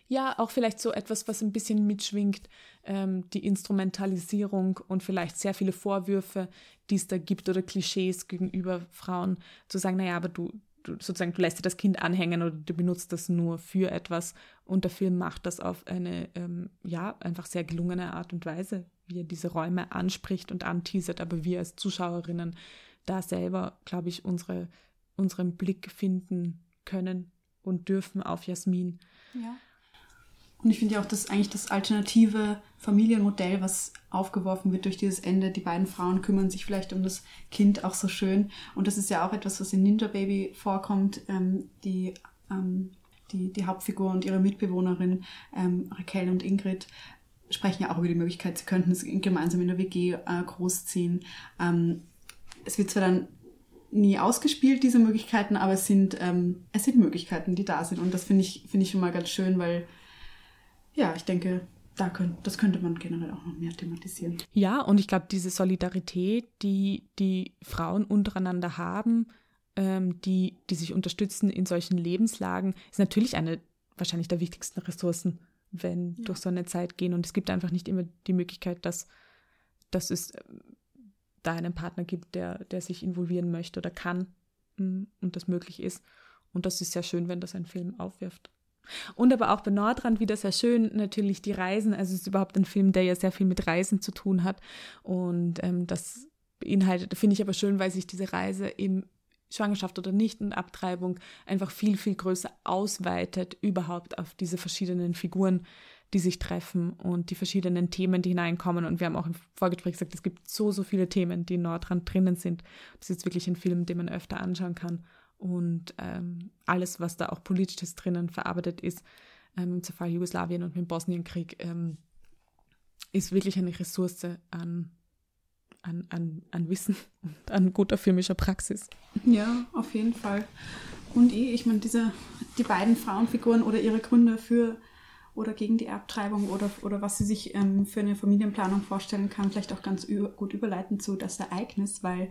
Speaker 2: ja, auch vielleicht so etwas, was ein bisschen mitschwingt, ähm, die Instrumentalisierung und vielleicht sehr viele Vorwürfe, die es da gibt oder Klischees gegenüber Frauen, zu sagen, naja, aber du, du sozusagen, du lässt dir das Kind anhängen oder du benutzt das nur für etwas und der Film macht das auf eine, ähm, ja, einfach sehr gelungene Art und Weise, wie er diese Räume anspricht und anteasert, aber wir als Zuschauerinnen da selber, glaube ich, unsere, unseren Blick finden können und dürfen auf Jasmin.
Speaker 1: Ja. Und ich finde ja auch, dass eigentlich das alternative Familienmodell, was aufgeworfen wird durch dieses Ende, die beiden Frauen kümmern sich vielleicht um das Kind auch so schön. Und das ist ja auch etwas, was in Ninja Baby vorkommt. Ähm, die, ähm, die, die Hauptfigur und ihre Mitbewohnerin ähm, Raquel und Ingrid sprechen ja auch über die Möglichkeit, sie könnten es gemeinsam in der WG äh, großziehen. Ähm, es wird zwar dann nie ausgespielt, diese Möglichkeiten, aber es sind, ähm, es sind Möglichkeiten, die da sind. Und das finde ich, finde ich schon mal ganz schön, weil ja, ich denke, da könnt, das könnte man generell auch noch mehr thematisieren.
Speaker 2: Ja, und ich glaube, diese Solidarität, die die Frauen untereinander haben, ähm, die, die sich unterstützen in solchen Lebenslagen, ist natürlich eine wahrscheinlich der wichtigsten Ressourcen, wenn ja. durch so eine Zeit gehen. Und es gibt einfach nicht immer die Möglichkeit, dass, dass es äh, da einen Partner gibt, der, der sich involvieren möchte oder kann mm, und das möglich ist. Und das ist sehr schön, wenn das ein Film aufwirft. Und aber auch bei Nordrand wieder sehr schön natürlich die Reisen. Also es ist überhaupt ein Film, der ja sehr viel mit Reisen zu tun hat. Und ähm, das beinhaltet, finde ich aber schön, weil sich diese Reise im Schwangerschaft oder nicht und Abtreibung einfach viel, viel größer ausweitet überhaupt auf diese verschiedenen Figuren, die sich treffen und die verschiedenen Themen, die hineinkommen. Und wir haben auch im Vorgespräch gesagt, es gibt so, so viele Themen, die in Nordrand drinnen sind. Das ist jetzt wirklich ein Film, den man öfter anschauen kann. Und ähm, alles, was da auch politisches drinnen verarbeitet ist, ähm, im Zerfall Jugoslawien und mit dem Bosnienkrieg, ähm, ist wirklich eine Ressource an an, an, an Wissen und an guter filmischer Praxis.
Speaker 1: Ja, auf jeden Fall. Und eh, ich meine, diese, die beiden Frauenfiguren oder ihre Gründe für oder gegen die Abtreibung oder, oder was sie sich ähm, für eine Familienplanung vorstellen kann, vielleicht auch ganz gut überleiten zu das Ereignis, weil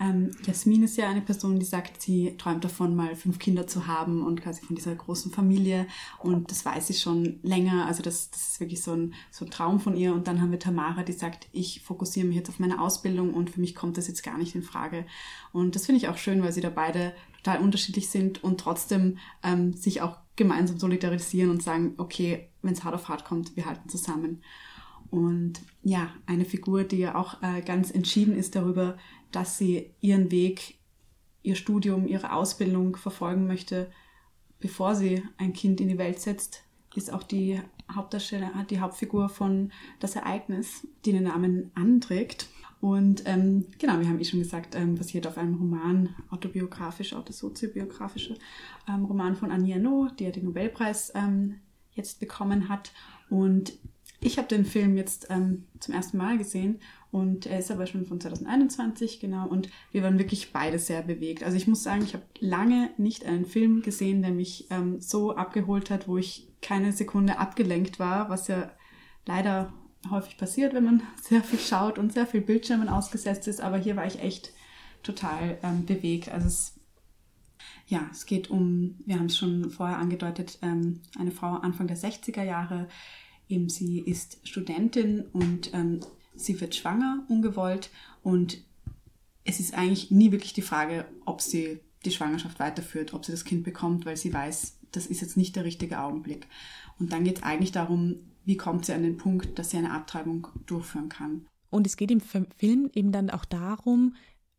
Speaker 1: ähm, Jasmin ist ja eine Person, die sagt, sie träumt davon, mal fünf Kinder zu haben und quasi von dieser großen Familie. Und das weiß sie schon länger. Also das, das ist wirklich so ein, so ein Traum von ihr. Und dann haben wir Tamara, die sagt, ich fokussiere mich jetzt auf meine Ausbildung und für mich kommt das jetzt gar nicht in Frage. Und das finde ich auch schön, weil sie da beide total unterschiedlich sind und trotzdem ähm, sich auch gemeinsam solidarisieren und sagen, okay, wenn es hart auf hart kommt, wir halten zusammen. Und ja, eine Figur, die ja auch äh, ganz entschieden ist darüber, dass sie ihren Weg, ihr Studium, ihre Ausbildung verfolgen möchte, bevor sie ein Kind in die Welt setzt, ist auch die Hauptdarsteller, die Hauptfigur von Das Ereignis, die den Namen anträgt. Und ähm, genau, wir haben eh schon gesagt, ähm, basiert auf einem Roman, autobiografisch, autosoziobiografischer ähm, Roman von Anieno, der den Nobelpreis ähm, jetzt bekommen hat. Und ich habe den Film jetzt ähm, zum ersten Mal gesehen und er ist aber schon von 2021, genau. Und wir waren wirklich beide sehr bewegt. Also ich muss sagen, ich habe lange nicht einen Film gesehen, der mich ähm, so abgeholt hat, wo ich keine Sekunde abgelenkt war, was ja leider häufig passiert, wenn man sehr viel schaut und sehr viel Bildschirmen ausgesetzt ist. Aber hier war ich echt total ähm, bewegt. Also es, ja, es geht um, wir haben es schon vorher angedeutet, ähm, eine Frau Anfang der 60er Jahre, Eben sie ist Studentin und ähm, sie wird schwanger, ungewollt. Und es ist eigentlich nie wirklich die Frage, ob sie die Schwangerschaft weiterführt, ob sie das Kind bekommt, weil sie weiß, das ist jetzt nicht der richtige Augenblick. Und dann geht es eigentlich darum, wie kommt sie an den Punkt, dass sie eine Abtreibung durchführen kann.
Speaker 2: Und es geht im Film eben dann auch darum,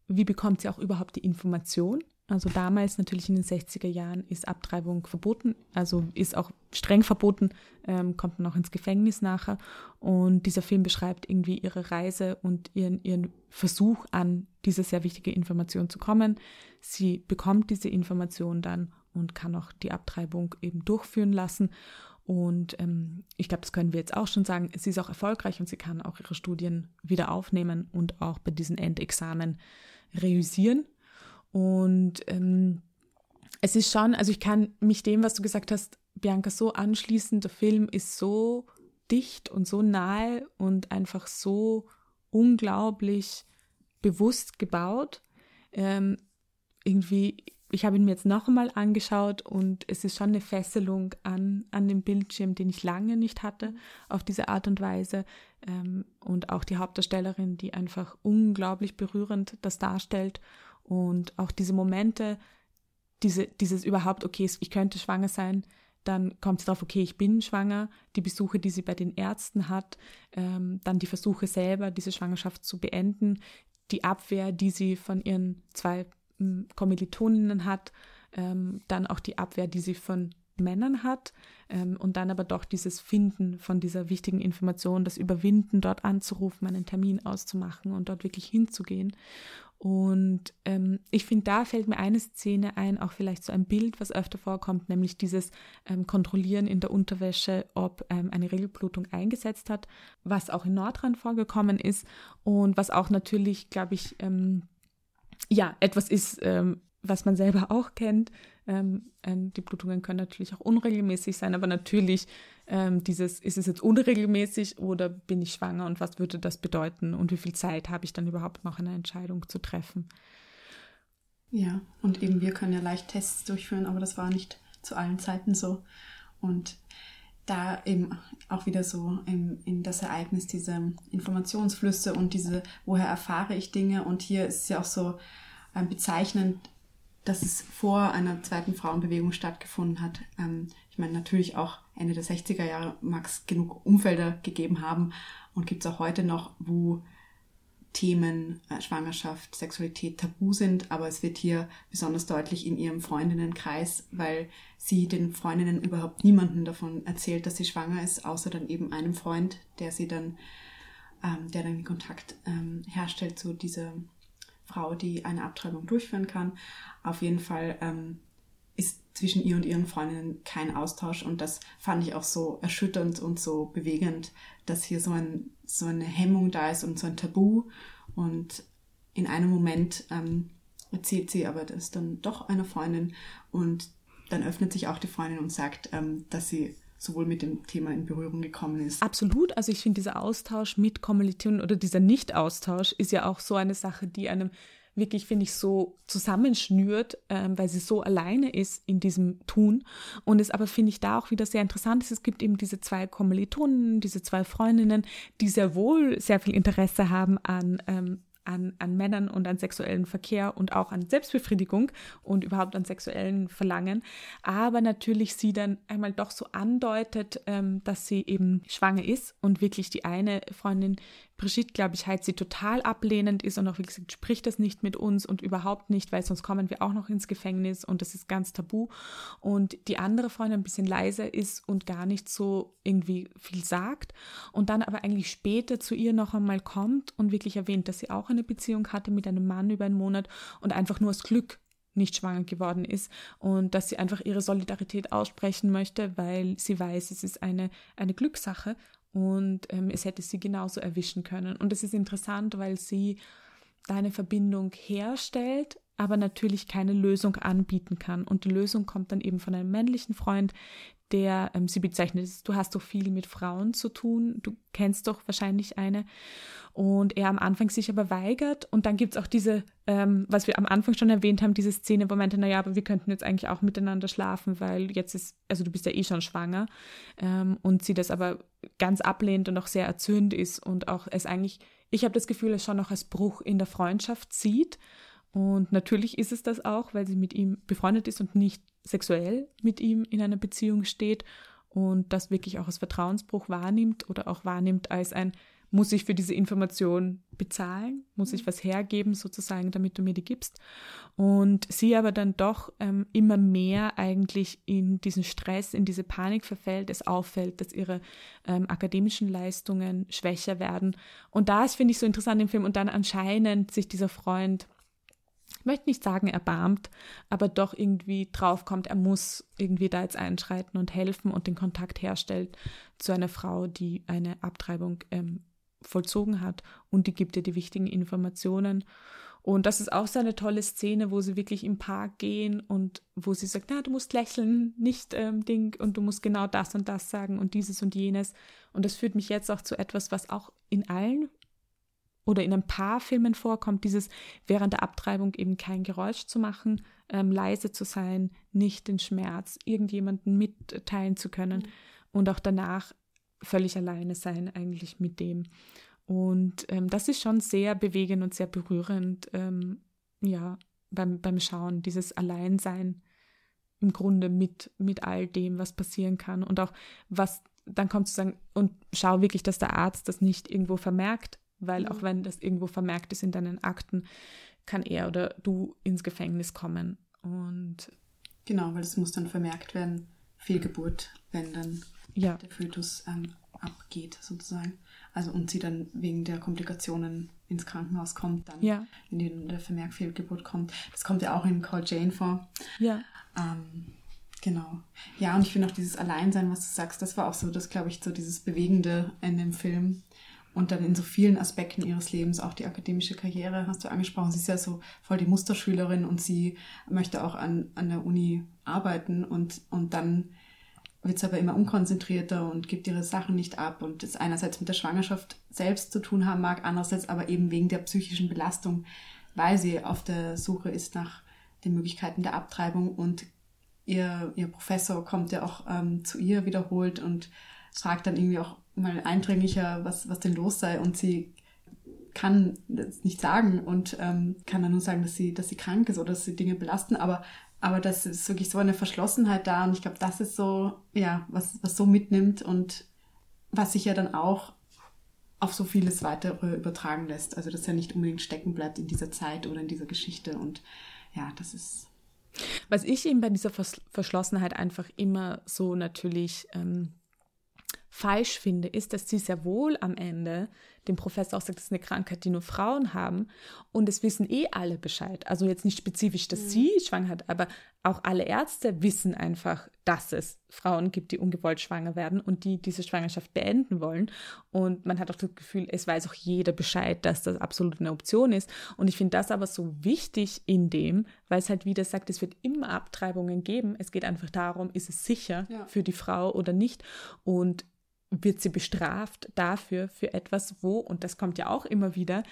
Speaker 2: wie bekommt sie auch überhaupt die Information? Also damals natürlich in den 60er Jahren ist Abtreibung verboten, also ist auch streng verboten, ähm, kommt dann auch ins Gefängnis nachher. Und dieser Film beschreibt irgendwie ihre Reise und ihren, ihren Versuch an diese sehr wichtige Information zu kommen. Sie bekommt diese Information dann und kann auch die Abtreibung eben durchführen lassen. Und ähm, ich glaube, das können wir jetzt auch schon sagen. Sie ist auch erfolgreich und sie kann auch ihre Studien wieder aufnehmen und auch bei diesen Endexamen reüssieren. Und ähm, es ist schon, also ich kann mich dem, was du gesagt hast, Bianca, so anschließen. Der Film ist so dicht und so nahe und einfach so unglaublich bewusst gebaut. Ähm, irgendwie, ich habe ihn mir jetzt noch einmal angeschaut und es ist schon eine Fesselung an, an dem Bildschirm, den ich lange nicht hatte, auf diese Art und Weise. Ähm, und auch die Hauptdarstellerin, die einfach unglaublich berührend das darstellt und auch diese Momente, diese, dieses überhaupt, okay, ich könnte schwanger sein, dann kommt sie drauf, okay, ich bin schwanger, die Besuche, die sie bei den Ärzten hat, ähm, dann die Versuche selber, diese Schwangerschaft zu beenden, die Abwehr, die sie von ihren zwei ähm, Kommilitoninnen hat, ähm, dann auch die Abwehr, die sie von Männern hat ähm, und dann aber doch dieses Finden von dieser wichtigen Information, das Überwinden, dort anzurufen, einen Termin auszumachen und dort wirklich hinzugehen. Und ähm, ich finde, da fällt mir eine Szene ein, auch vielleicht so ein Bild, was öfter vorkommt, nämlich dieses ähm, Kontrollieren in der Unterwäsche, ob ähm, eine Regelblutung eingesetzt hat, was auch in Nordrand vorgekommen ist und was auch natürlich, glaube ich, ähm, ja, etwas ist, ähm, was man selber auch kennt, Ähm, ähm, die Blutungen können natürlich auch unregelmäßig sein, aber natürlich ähm, dieses, ist es jetzt unregelmäßig oder bin ich schwanger und was würde das bedeuten und wie viel Zeit habe ich dann überhaupt noch eine Entscheidung zu treffen?
Speaker 1: Ja, und eben wir können ja leicht Tests durchführen, aber das war nicht zu allen Zeiten so. Und da eben auch wieder so in, in das Ereignis diese Informationsflüsse und diese, woher erfahre ich Dinge. Und hier ist es ja auch so ähm, bezeichnend, dass es vor einer zweiten Frauenbewegung stattgefunden hat. Ähm, ich meine, natürlich auch Ende der 60er Jahre mag es genug Umfelder gegeben haben und gibt es auch heute noch, wo Themen äh, Schwangerschaft, Sexualität tabu sind, aber es wird hier besonders deutlich in ihrem Freundinnenkreis, weil sie den Freundinnen überhaupt niemanden davon erzählt, dass sie schwanger ist, außer dann eben einem Freund, der sie dann, ähm, der dann Kontakt ähm, herstellt zu dieser Frau, die eine Abtreibung durchführen kann. Auf jeden Fall ähm, ist zwischen ihr und ihren Freundinnen kein Austausch und das fand ich auch so erschütternd und so bewegend, dass hier so, ein, so eine Hemmung da ist und so ein Tabu und in einem Moment ähm, erzählt sie aber das dann doch einer Freundin und dann öffnet sich auch die Freundin und sagt, ähm, dass sie sowohl mit dem Thema in Berührung gekommen ist.
Speaker 2: Absolut. Also ich finde, dieser Austausch mit Kommilitonen oder dieser Nicht-Austausch ist ja auch so eine Sache, die einem wirklich, finde ich, so zusammenschnürt, ähm, weil sie so alleine ist in diesem Tun. Und es aber, finde ich, da auch wieder sehr interessant ist, es gibt eben diese zwei Kommilitonen, diese zwei Freundinnen, die sehr wohl sehr viel Interesse haben an ähm, an, an Männern und an sexuellen Verkehr und auch an Selbstbefriedigung und überhaupt an sexuellen Verlangen. Aber natürlich sie dann einmal doch so andeutet, ähm, dass sie eben schwanger ist und wirklich die eine Freundin Brigitte, glaube ich, halt sie total ablehnend ist und auch wie gesagt, spricht das nicht mit uns und überhaupt nicht, weil sonst kommen wir auch noch ins Gefängnis und das ist ganz tabu. Und die andere Freundin ein bisschen leiser ist und gar nicht so irgendwie viel sagt und dann aber eigentlich später zu ihr noch einmal kommt und wirklich erwähnt, dass sie auch eine Beziehung hatte mit einem Mann über einen Monat und einfach nur aus Glück nicht schwanger geworden ist und dass sie einfach ihre Solidarität aussprechen möchte, weil sie weiß, es ist eine, eine Glückssache und ähm, es hätte sie genauso erwischen können. Und es ist interessant, weil sie da eine Verbindung herstellt, aber natürlich keine Lösung anbieten kann. Und die Lösung kommt dann eben von einem männlichen Freund, der ähm, sie bezeichnet, du hast doch viel mit Frauen zu tun, du kennst doch wahrscheinlich eine. Und er am Anfang sich aber weigert. Und dann gibt's auch diese, ähm, was wir am Anfang schon erwähnt haben, diese Szene, wo meinte, naja, aber wir könnten jetzt eigentlich auch miteinander schlafen, weil jetzt ist, also du bist ja eh schon schwanger. Ähm, und sie das aber ganz ablehnt und auch sehr erzürnt ist und auch es eigentlich, ich habe das Gefühl, es schon noch als Bruch in der Freundschaft sieht. Und natürlich ist es das auch, weil sie mit ihm befreundet ist und nicht sexuell mit ihm in einer Beziehung steht und das wirklich auch als Vertrauensbruch wahrnimmt oder auch wahrnimmt als ein, muss ich für diese Information bezahlen, muss ich was hergeben sozusagen, damit du mir die gibst. Und sie aber dann doch ähm, immer mehr eigentlich in diesen Stress, in diese Panik verfällt, es auffällt, dass ihre ähm, akademischen Leistungen schwächer werden. Und das finde ich so interessant im Film. Und dann anscheinend sich dieser Freund ich möchte nicht sagen erbarmt, aber doch irgendwie draufkommt, er muss irgendwie da jetzt einschreiten und helfen und den Kontakt herstellt zu einer Frau, die eine Abtreibung ähm, vollzogen hat und die gibt ihr die wichtigen Informationen. Und das ist auch so eine tolle Szene, wo sie wirklich im Park gehen und wo sie sagt, na, du musst lächeln, nicht ähm, Ding, und du musst genau das und das sagen und dieses und jenes. Und das führt mich jetzt auch zu etwas, was auch in allen oder in ein paar Filmen vorkommt, dieses während der Abtreibung eben kein Geräusch zu machen, ähm, leise zu sein, nicht den Schmerz irgendjemanden mitteilen zu können mhm. und auch danach völlig alleine sein eigentlich mit dem. Und ähm, das ist schon sehr bewegend und sehr berührend, ähm, ja, beim, beim Schauen, dieses Alleinsein im Grunde mit, mit all dem, was passieren kann und auch was dann kommt zu sagen, und schau wirklich, dass der Arzt das nicht irgendwo vermerkt, weil auch wenn das irgendwo vermerkt ist in deinen Akten, kann er oder du ins Gefängnis kommen. Und
Speaker 1: genau, weil es muss dann vermerkt werden, Fehlgeburt, wenn dann ja. der Fötus ähm, abgeht sozusagen. Also und sie dann wegen der Komplikationen ins Krankenhaus kommt, dann ja. wenn der Vermerk Fehlgeburt kommt. Das kommt ja auch in Call Jane vor. Ja. Ähm, genau. Ja, und ich finde auch dieses Alleinsein, was du sagst, das war auch so, das glaube ich, so dieses Bewegende in dem Film und dann in so vielen Aspekten ihres Lebens, auch die akademische Karriere hast du angesprochen. Sie ist ja so voll die Musterschülerin und sie möchte auch an, an der Uni arbeiten und, und dann wird es aber immer unkonzentrierter und gibt ihre Sachen nicht ab und das einerseits mit der Schwangerschaft selbst zu tun haben mag, andererseits aber eben wegen der psychischen Belastung, weil sie auf der Suche ist nach den Möglichkeiten der Abtreibung und ihr, ihr Professor kommt ja auch ähm, zu ihr wiederholt und fragt dann irgendwie auch mal eindringlicher, was, was denn los sei und sie kann das nicht sagen und ähm, kann dann nur sagen, dass sie, dass sie krank ist oder dass sie Dinge belasten, aber aber das ist wirklich so eine Verschlossenheit da und ich glaube, das ist so, ja, was, was so mitnimmt und was sich ja dann auch auf so vieles weitere übertragen lässt. Also dass er nicht unbedingt stecken bleibt in dieser Zeit oder in dieser Geschichte und ja, das ist.
Speaker 2: Was ich eben bei dieser Verschlossenheit einfach immer so natürlich ähm, falsch finde, ist, dass sie sehr wohl am Ende dem Professor auch sagt, das ist eine Krankheit, die nur Frauen haben. Und es wissen eh alle Bescheid. Also jetzt nicht spezifisch, dass mhm. sie schwanger hat, aber auch alle Ärzte wissen einfach, dass es Frauen gibt, die ungewollt schwanger werden und die diese Schwangerschaft beenden wollen. Und man hat auch das Gefühl, es weiß auch jeder Bescheid, dass das absolut eine Option ist. Und ich finde das aber so wichtig in dem, weil es halt wieder sagt, es wird immer Abtreibungen geben. Es geht einfach darum, ist es sicher ja. für die Frau oder nicht. Und wird sie bestraft dafür, für etwas, wo, und das kommt ja auch immer wieder,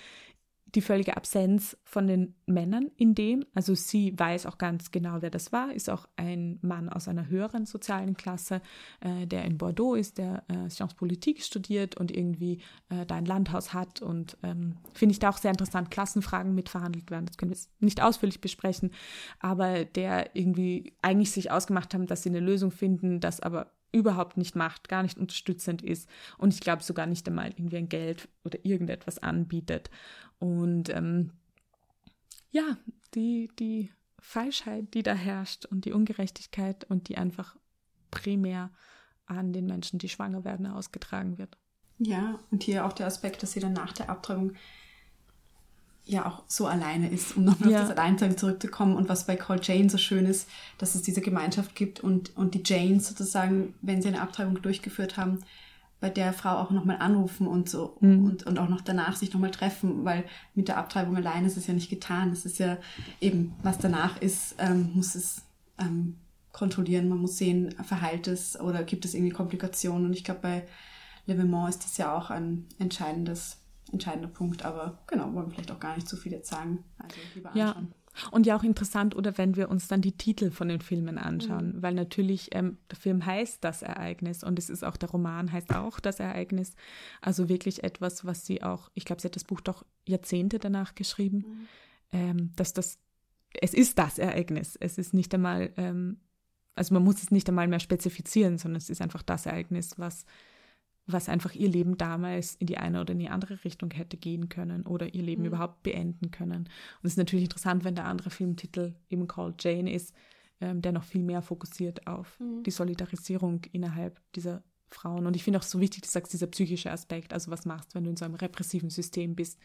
Speaker 2: die völlige Absenz von den Männern in dem. Also sie weiß auch ganz genau, wer das war, ist auch ein Mann aus einer höheren sozialen Klasse, äh, der in Bordeaux ist, der äh, Sciences Politique studiert und irgendwie äh, da ein Landhaus hat. Und ähm, finde ich da auch sehr interessant, Klassenfragen mitverhandelt werden. Das können wir jetzt nicht ausführlich besprechen, aber der irgendwie eigentlich sich ausgemacht haben, dass sie eine Lösung finden, das aber überhaupt nicht macht, gar nicht unterstützend ist und ich glaube sogar nicht einmal irgendwie ein Geld oder irgendetwas anbietet. Und ähm, ja, die, die Falschheit, die da herrscht und die Ungerechtigkeit und die einfach primär an den Menschen, die schwanger werden, ausgetragen wird.
Speaker 1: Ja, und hier auch der Aspekt, dass sie dann nach der Abtreibung ja auch so alleine ist, um nochmal ja. auf das Alleinsein zurückzukommen. Und was bei Call Jane so schön ist, dass es diese Gemeinschaft gibt und, und die Janes sozusagen, wenn sie eine Abtreibung durchgeführt haben, bei der Frau auch nochmal anrufen und so mhm. und, und auch noch danach sich nochmal treffen, weil mit der Abtreibung allein ist es ja nicht getan. Es ist ja eben, was danach ist, ähm, muss es ähm, kontrollieren. Man muss sehen, verheilt es oder gibt es irgendwie Komplikationen. Und ich glaube, bei Levement ist das ja auch ein entscheidendes entscheidender Punkt. Aber genau, wollen wir vielleicht auch gar nicht zu viel jetzt sagen. Also lieber
Speaker 2: anschauen. Ja. Und ja auch interessant, oder wenn wir uns dann die Titel von den Filmen anschauen, mhm. weil natürlich ähm, der Film heißt das Ereignis und es ist auch der Roman heißt auch das Ereignis. Also wirklich etwas, was sie auch, ich glaube, sie hat das Buch doch Jahrzehnte danach geschrieben, mhm. ähm, dass das, es ist das Ereignis. Es ist nicht einmal, ähm, also man muss es nicht einmal mehr spezifizieren, sondern es ist einfach das Ereignis, was was einfach ihr Leben damals in die eine oder in die andere Richtung hätte gehen können oder ihr Leben mhm. überhaupt beenden können. Und es ist natürlich interessant, wenn der andere Filmtitel eben Called Jane ist, ähm, der noch viel mehr fokussiert auf mhm. die Solidarisierung innerhalb dieser Frauen. Und ich finde auch so wichtig, du sagst, dieser psychische Aspekt, also was machst, wenn du in so einem repressiven System bist.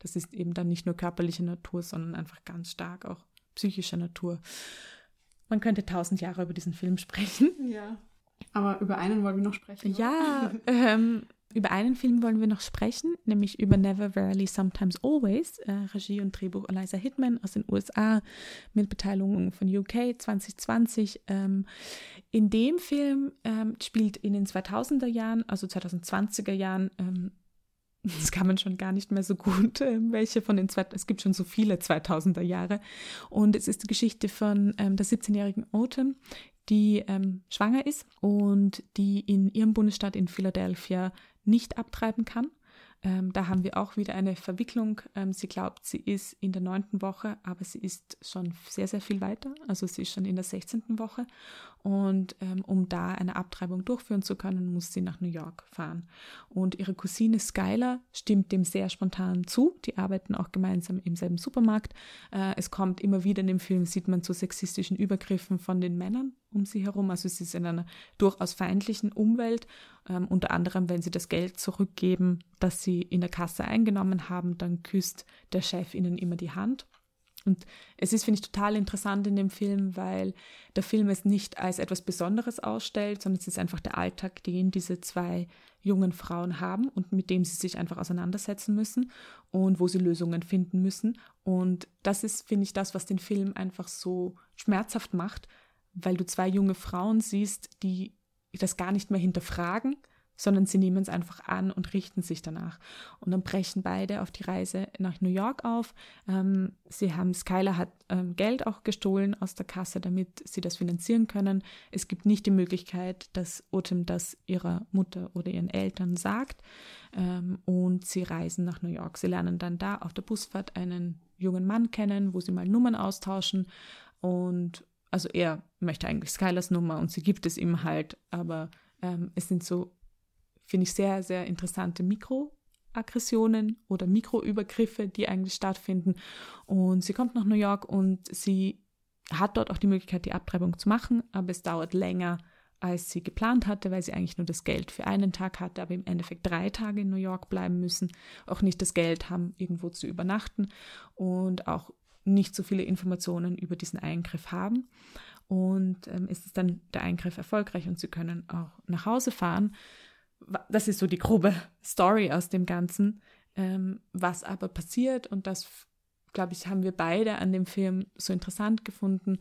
Speaker 2: Das ist eben dann nicht nur körperliche Natur, sondern einfach ganz stark auch psychischer Natur. Man könnte tausend Jahre über diesen Film sprechen.
Speaker 1: Ja. Aber über einen wollen wir noch sprechen.
Speaker 2: Ja, ähm, über einen Film wollen wir noch sprechen, nämlich über Never Rarely Sometimes Always, äh, Regie und Drehbuch Eliza Hitman aus den USA mit Beteiligung von UK 2020. Ähm, in dem Film ähm, spielt in den 2000er Jahren, also 2020er Jahren, ähm, das kann man schon gar nicht mehr so gut, äh, welche von den zwei, es gibt schon so viele 2000er Jahre. Und es ist die Geschichte von ähm, der 17-jährigen Autumn, die ähm, schwanger ist und die in ihrem Bundesstaat in Philadelphia nicht abtreiben kann. Ähm, da haben wir auch wieder eine Verwicklung. Ähm, sie glaubt, sie ist in der neunten Woche, aber sie ist schon sehr, sehr viel weiter. Also sie ist schon in der sechzehnten Woche. Und ähm, um da eine Abtreibung durchführen zu können, muss sie nach New York fahren. Und ihre Cousine Skylar stimmt dem sehr spontan zu. Die arbeiten auch gemeinsam im selben Supermarkt. Äh, es kommt immer wieder in dem Film, sieht man zu sexistischen Übergriffen von den Männern um sie herum. Also sie ist in einer durchaus feindlichen Umwelt, ähm, unter anderem, wenn sie das Geld zurückgeben, das sie in der Kasse eingenommen haben, dann küsst der Chef ihnen immer die Hand. Und es ist, finde ich, total interessant in dem Film, weil der Film es nicht als etwas Besonderes ausstellt, sondern es ist einfach der Alltag, den diese zwei jungen Frauen haben und mit dem sie sich einfach auseinandersetzen müssen und wo sie Lösungen finden müssen. Und das ist, finde ich, das, was den Film einfach so schmerzhaft macht, weil du zwei junge Frauen siehst, die das gar nicht mehr hinterfragen, sondern sie nehmen es einfach an und richten sich danach. Und dann brechen beide auf die Reise nach New York auf. Ähm, sie haben, Skylar hat ähm, Geld auch gestohlen aus der Kasse, damit sie das finanzieren können. Es gibt nicht die Möglichkeit, dass Otem das ihrer Mutter oder ihren Eltern sagt. Ähm, und sie reisen nach New York. Sie lernen dann da auf der Busfahrt einen jungen Mann kennen, wo sie mal Nummern austauschen. Und also er möchte eigentlich Skylars Nummer und sie gibt es ihm halt, aber ähm, es sind so finde ich sehr, sehr interessante Mikroaggressionen oder Mikroübergriffe, die eigentlich stattfinden. Und sie kommt nach New York und sie hat dort auch die Möglichkeit, die Abtreibung zu machen, aber es dauert länger, als sie geplant hatte, weil sie eigentlich nur das Geld für einen Tag hatte, aber im Endeffekt drei Tage in New York bleiben müssen, auch nicht das Geld haben, irgendwo zu übernachten und auch nicht so viele Informationen über diesen Eingriff haben. Und ähm, ist es dann der Eingriff erfolgreich und sie können auch nach Hause fahren das ist so die grobe Story aus dem Ganzen. Ähm, was aber passiert, und das, glaube ich, haben wir beide an dem Film so interessant gefunden,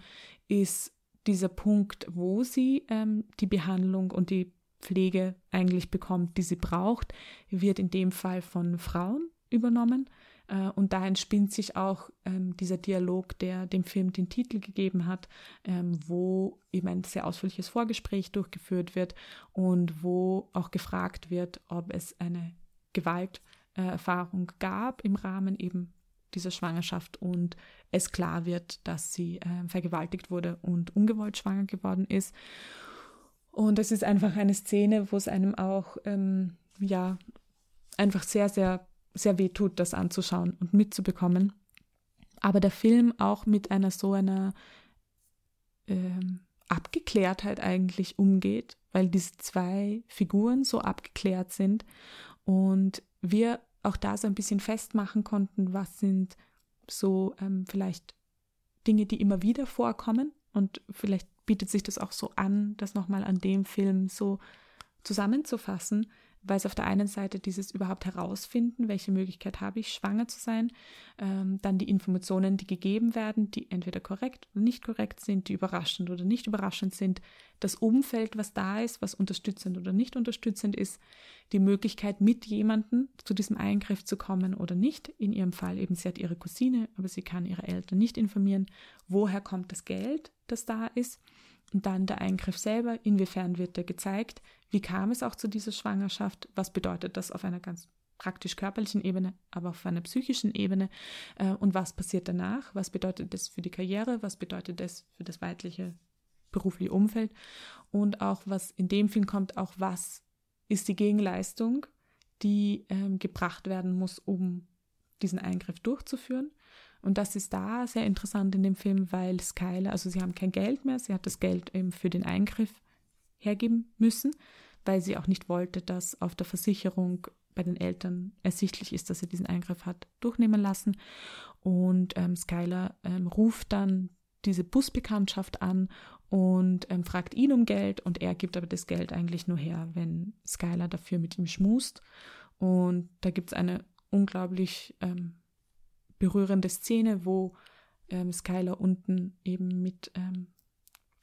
Speaker 2: ist dieser Punkt, wo sie ähm, die Behandlung und die Pflege eigentlich bekommt, die sie braucht, wird in dem Fall von Frauen übernommen. Äh, und da entspinnt sich auch ähm, dieser Dialog, der dem Film den Titel gegeben hat, ähm, wo eben ein sehr ausführliches Vorgespräch durchgeführt wird und wo auch gefragt wird, ob es eine Gewalterfahrung gab im Rahmen eben dieser Schwangerschaft und es klar wird, dass sie äh, vergewaltigt wurde und ungewollt schwanger geworden ist. Und es ist einfach eine Szene, wo es einem auch, ähm, ja, einfach sehr, sehr sehr weh tut, das anzuschauen und mitzubekommen. Aber der Film auch mit einer so einer ähm, Abgeklärtheit eigentlich umgeht, weil diese zwei Figuren so abgeklärt sind und wir auch da so ein bisschen festmachen konnten, was sind so ähm, vielleicht Dinge, die immer wieder vorkommen und vielleicht bietet sich das auch so an, das nochmal an dem Film so zusammenzufassen, weil es auf der einen Seite dieses überhaupt herausfinden, welche Möglichkeit habe ich, schwanger zu sein, ähm, dann die Informationen, die gegeben werden, die entweder korrekt oder nicht korrekt sind, die überraschend oder nicht überraschend sind, das Umfeld, was da ist, was unterstützend oder nicht unterstützend ist, die Möglichkeit, mit jemandem zu diesem Eingriff zu kommen oder nicht. In ihrem Fall eben, sie hat ihre Cousine, aber sie kann ihre Eltern nicht informieren, woher kommt das Geld, das da ist. Und dann der Eingriff selber, inwiefern wird der gezeigt, wie kam es auch zu dieser Schwangerschaft, was bedeutet das auf einer ganz praktisch körperlichen Ebene, aber auf einer psychischen Ebene? Äh, und was passiert danach, was bedeutet das für die Karriere, was bedeutet das für das weibliche berufliche Umfeld? Und auch was in dem Film kommt, auch was ist die Gegenleistung, die ähm, gebracht werden muss, um diesen Eingriff durchzuführen und das ist da sehr interessant in dem Film, weil Skyler, also sie haben kein Geld mehr, sie hat das Geld eben für den Eingriff hergeben müssen, weil sie auch nicht wollte, dass auf der Versicherung bei den Eltern ersichtlich ist, dass sie diesen Eingriff hat durchnehmen lassen. Und ähm, Skylar ähm, ruft dann diese Busbekanntschaft an und ähm, fragt ihn um Geld und er gibt aber das Geld eigentlich nur her, wenn Skylar dafür mit ihm schmust. Und da gibt es eine unglaublich ähm, berührende Szene, wo ähm, Skylar unten eben mit ähm,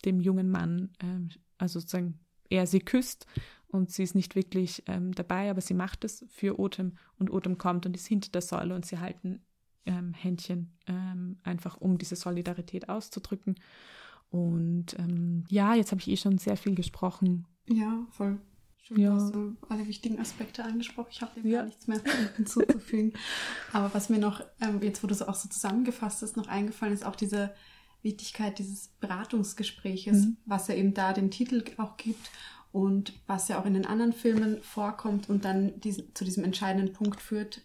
Speaker 2: dem jungen Mann, ähm, also sozusagen er sie küsst und sie ist nicht wirklich ähm, dabei, aber sie macht es für Otem und Otem kommt und ist hinter der Säule und sie halten ähm, Händchen ähm, einfach, um diese Solidarität auszudrücken. Und ja, jetzt habe ich eh schon sehr viel gesprochen.
Speaker 1: Ja, voll. Schön, ja. hast du alle wichtigen Aspekte angesprochen. Ich habe dem ja. gar nichts mehr hinzuzufügen. Aber was mir noch, ähm, jetzt wo du es auch so zusammengefasst hast, noch eingefallen ist, auch diese Wichtigkeit dieses Beratungsgespräches, mhm. was ja eben da den Titel auch gibt und was ja auch in den anderen Filmen vorkommt und dann diesen, zu diesem entscheidenden Punkt führt,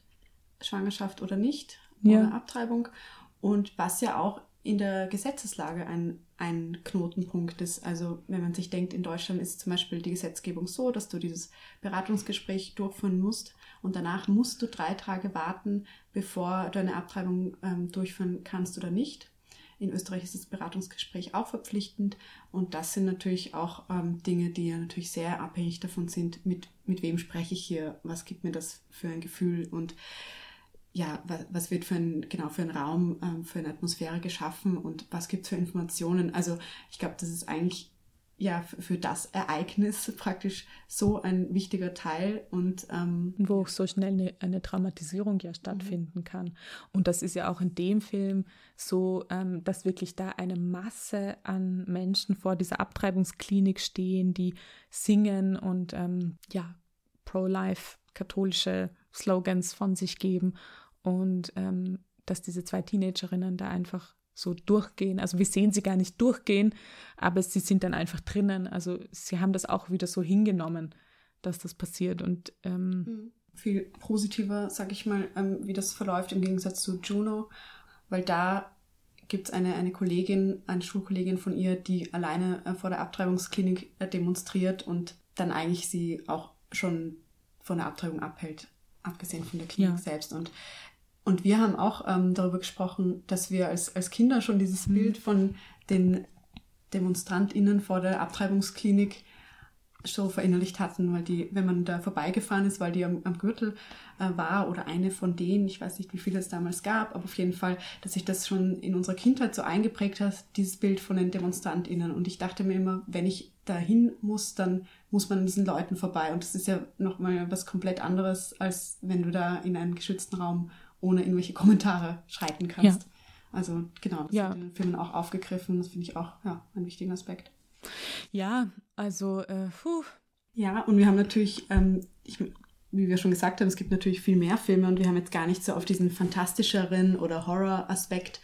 Speaker 1: Schwangerschaft oder nicht, ja. oder Abtreibung. Und was ja auch in der Gesetzeslage ein, ein Knotenpunkt ist. Also wenn man sich denkt, in Deutschland ist zum Beispiel die Gesetzgebung so, dass du dieses Beratungsgespräch durchführen musst und danach musst du drei Tage warten, bevor du eine Abtreibung ähm, durchführen kannst oder nicht. In Österreich ist das Beratungsgespräch auch verpflichtend und das sind natürlich auch ähm, Dinge, die ja natürlich sehr abhängig davon sind, mit, mit wem spreche ich hier, was gibt mir das für ein Gefühl und ja, was, wird für ein, genau, für einen Raum, ähm, für eine Atmosphäre geschaffen und was gibt es für Informationen. Also ich glaube, das ist eigentlich ja für das Ereignis praktisch so ein wichtiger Teil und ähm,
Speaker 2: wo auch so schnell eine, eine Traumatisierung ja stattfinden mhm. kann. Und das ist ja auch in dem Film so, ähm, dass wirklich da eine Masse an Menschen vor dieser Abtreibungsklinik stehen, die singen und ähm, ja pro-life katholische Slogans von sich geben und ähm, dass diese zwei Teenagerinnen da einfach so durchgehen. Also wir sehen sie gar nicht durchgehen, aber sie sind dann einfach drinnen. Also sie haben das auch wieder so hingenommen, dass das passiert und ähm,
Speaker 1: mhm. viel positiver, sag ich mal, ähm, wie das verläuft im Gegensatz zu Juno, weil da gibt es eine, eine Kollegin, eine Schulkollegin von ihr, die alleine äh, vor der Abtreibungsklinik äh, demonstriert und dann eigentlich sie auch schon von der Abtreibung abhält, abgesehen von der Klinik ja. selbst. Und und wir haben auch ähm, darüber gesprochen, dass wir als, als Kinder schon dieses mhm. Bild von den DemonstrantInnen vor der Abtreibungsklinik so verinnerlicht hatten, weil die, wenn man da vorbeigefahren ist, weil die am, am Gürtel äh, war oder eine von denen, ich weiß nicht, wie viele es damals gab, aber auf jeden Fall, dass sich das schon in unserer Kindheit so eingeprägt hat, dieses Bild von den DemonstrantInnen. Und ich dachte mir immer, wenn ich dahin muss, dann muss man an diesen Leuten vorbei. Und das ist ja nochmal was komplett anderes, als wenn du da in einem geschützten Raum ohne irgendwelche Kommentare schreiten kannst. Ja. Also genau, das ja. wird in den Filmen auch aufgegriffen. Das finde ich auch ja, einen wichtigen Aspekt.
Speaker 2: Ja, also äh, puh.
Speaker 1: Ja, und wir haben natürlich, ähm, ich, wie wir schon gesagt haben, es gibt natürlich viel mehr Filme und wir haben jetzt gar nicht so auf diesen fantastischeren oder Horror-Aspekt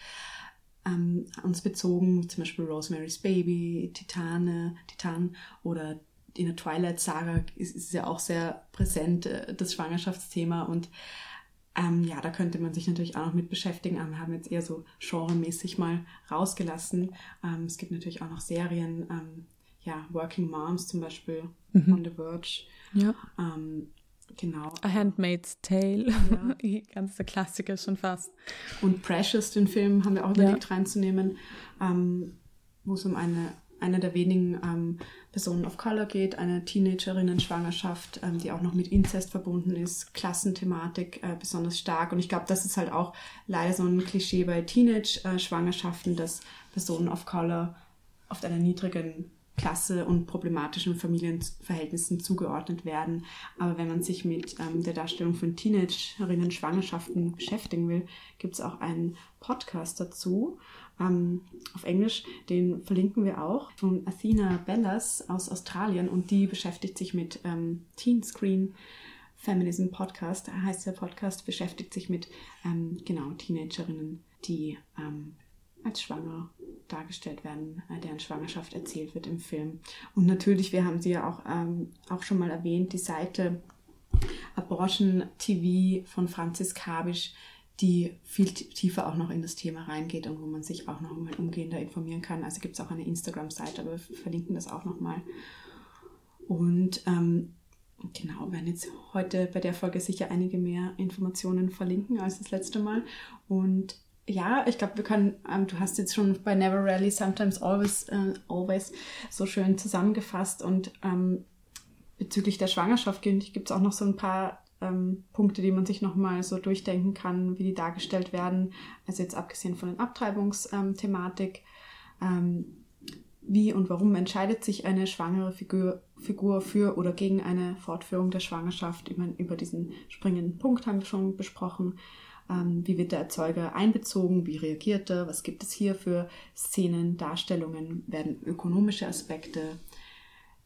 Speaker 1: ähm, uns bezogen, zum Beispiel Rosemary's Baby, Titane, Titan oder in der Twilight Saga ist, ist ja auch sehr präsent, äh, das Schwangerschaftsthema und ähm, ja, da könnte man sich natürlich auch noch mit beschäftigen, aber wir haben jetzt eher so genremäßig mal rausgelassen. Ähm, es gibt natürlich auch noch Serien, ähm, ja, Working Moms zum Beispiel, mhm. On the Verge. Ja. Genau.
Speaker 2: A Handmaid's Tale, ja. ganz der Klassiker schon fast.
Speaker 1: Und Precious, den Film, haben wir auch überlegt ja. reinzunehmen, ähm, wo es um eine eine der wenigen ähm, Personen of Color geht, eine Teenagerinnen-Schwangerschaft, ähm, die auch noch mit Inzest verbunden ist, Klassenthematik äh, besonders stark. Und ich glaube, das ist halt auch leider so ein Klischee bei Teenage-Schwangerschaften, dass Personen of Color oft einer niedrigen Klasse und problematischen Familienverhältnissen zugeordnet werden. Aber wenn man sich mit ähm, der Darstellung von Teenagerinnen Schwangerschaften beschäftigen will, gibt es auch einen Podcast dazu ähm, auf Englisch, den verlinken wir auch, von Athena Bellas aus Australien. Und die beschäftigt sich mit ähm, Teen Screen Feminism Podcast, heißt der Podcast, beschäftigt sich mit ähm, genau Teenagerinnen, die ähm, als schwanger dargestellt werden, äh, deren Schwangerschaft erzählt wird im Film. Und natürlich, wir haben sie ja auch, ähm, auch schon mal erwähnt, die Seite Abortion TV von Franzis Kabisch, die viel tiefer auch noch in das Thema reingeht und wo man sich auch noch mal umgehender informieren kann. Also gibt es auch eine Instagram-Seite, aber wir verlinken das auch noch mal. Und ähm, genau, werden jetzt heute bei der Folge sicher einige mehr Informationen verlinken als das letzte Mal. Und ja, ich glaube, wir können, ähm, du hast jetzt schon bei Never Rarely, Sometimes Always, äh, Always so schön zusammengefasst und ähm, bezüglich der Schwangerschaft gibt es auch noch so ein paar ähm, Punkte, die man sich nochmal so durchdenken kann, wie die dargestellt werden. Also jetzt abgesehen von der Abtreibungsthematik. Ähm, wie und warum entscheidet sich eine schwangere Figur, Figur für oder gegen eine Fortführung der Schwangerschaft? Ich meine, über diesen springenden Punkt haben wir schon besprochen. Ähm, wie wird der Erzeuger einbezogen? Wie reagiert er? Was gibt es hier für Szenen, Darstellungen? Werden ökonomische Aspekte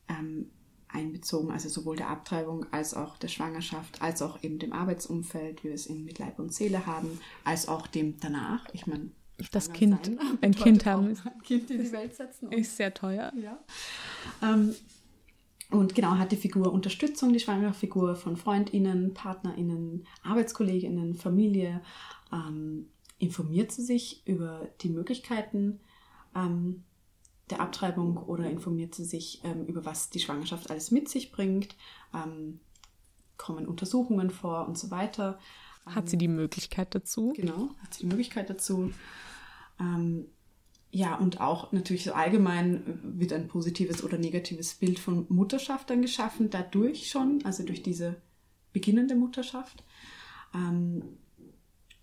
Speaker 1: ähm, einbezogen, also sowohl der Abtreibung als auch der Schwangerschaft, als auch eben dem Arbeitsumfeld, wie wir es eben mit Leib und Seele haben, als auch dem danach. Ich meine,
Speaker 2: das Kind, sein, ein Kind haben,
Speaker 1: ein Kind in die Welt setzen
Speaker 2: ist sehr teuer.
Speaker 1: Ja. Ähm, und genau hat die Figur Unterstützung, die schwangere Figur von FreundInnen, PartnerInnen, Arbeitskolleginnen, Familie. Ähm, informiert sie sich über die Möglichkeiten ähm, der Abtreibung oder informiert sie sich ähm, über was die Schwangerschaft alles mit sich bringt, ähm, kommen Untersuchungen vor und so weiter.
Speaker 2: Hat sie die Möglichkeit dazu?
Speaker 1: Genau, hat sie die Möglichkeit dazu. Ähm, ja, und auch natürlich so allgemein wird ein positives oder negatives Bild von Mutterschaft dann geschaffen, dadurch schon, also durch diese beginnende Mutterschaft. Ähm,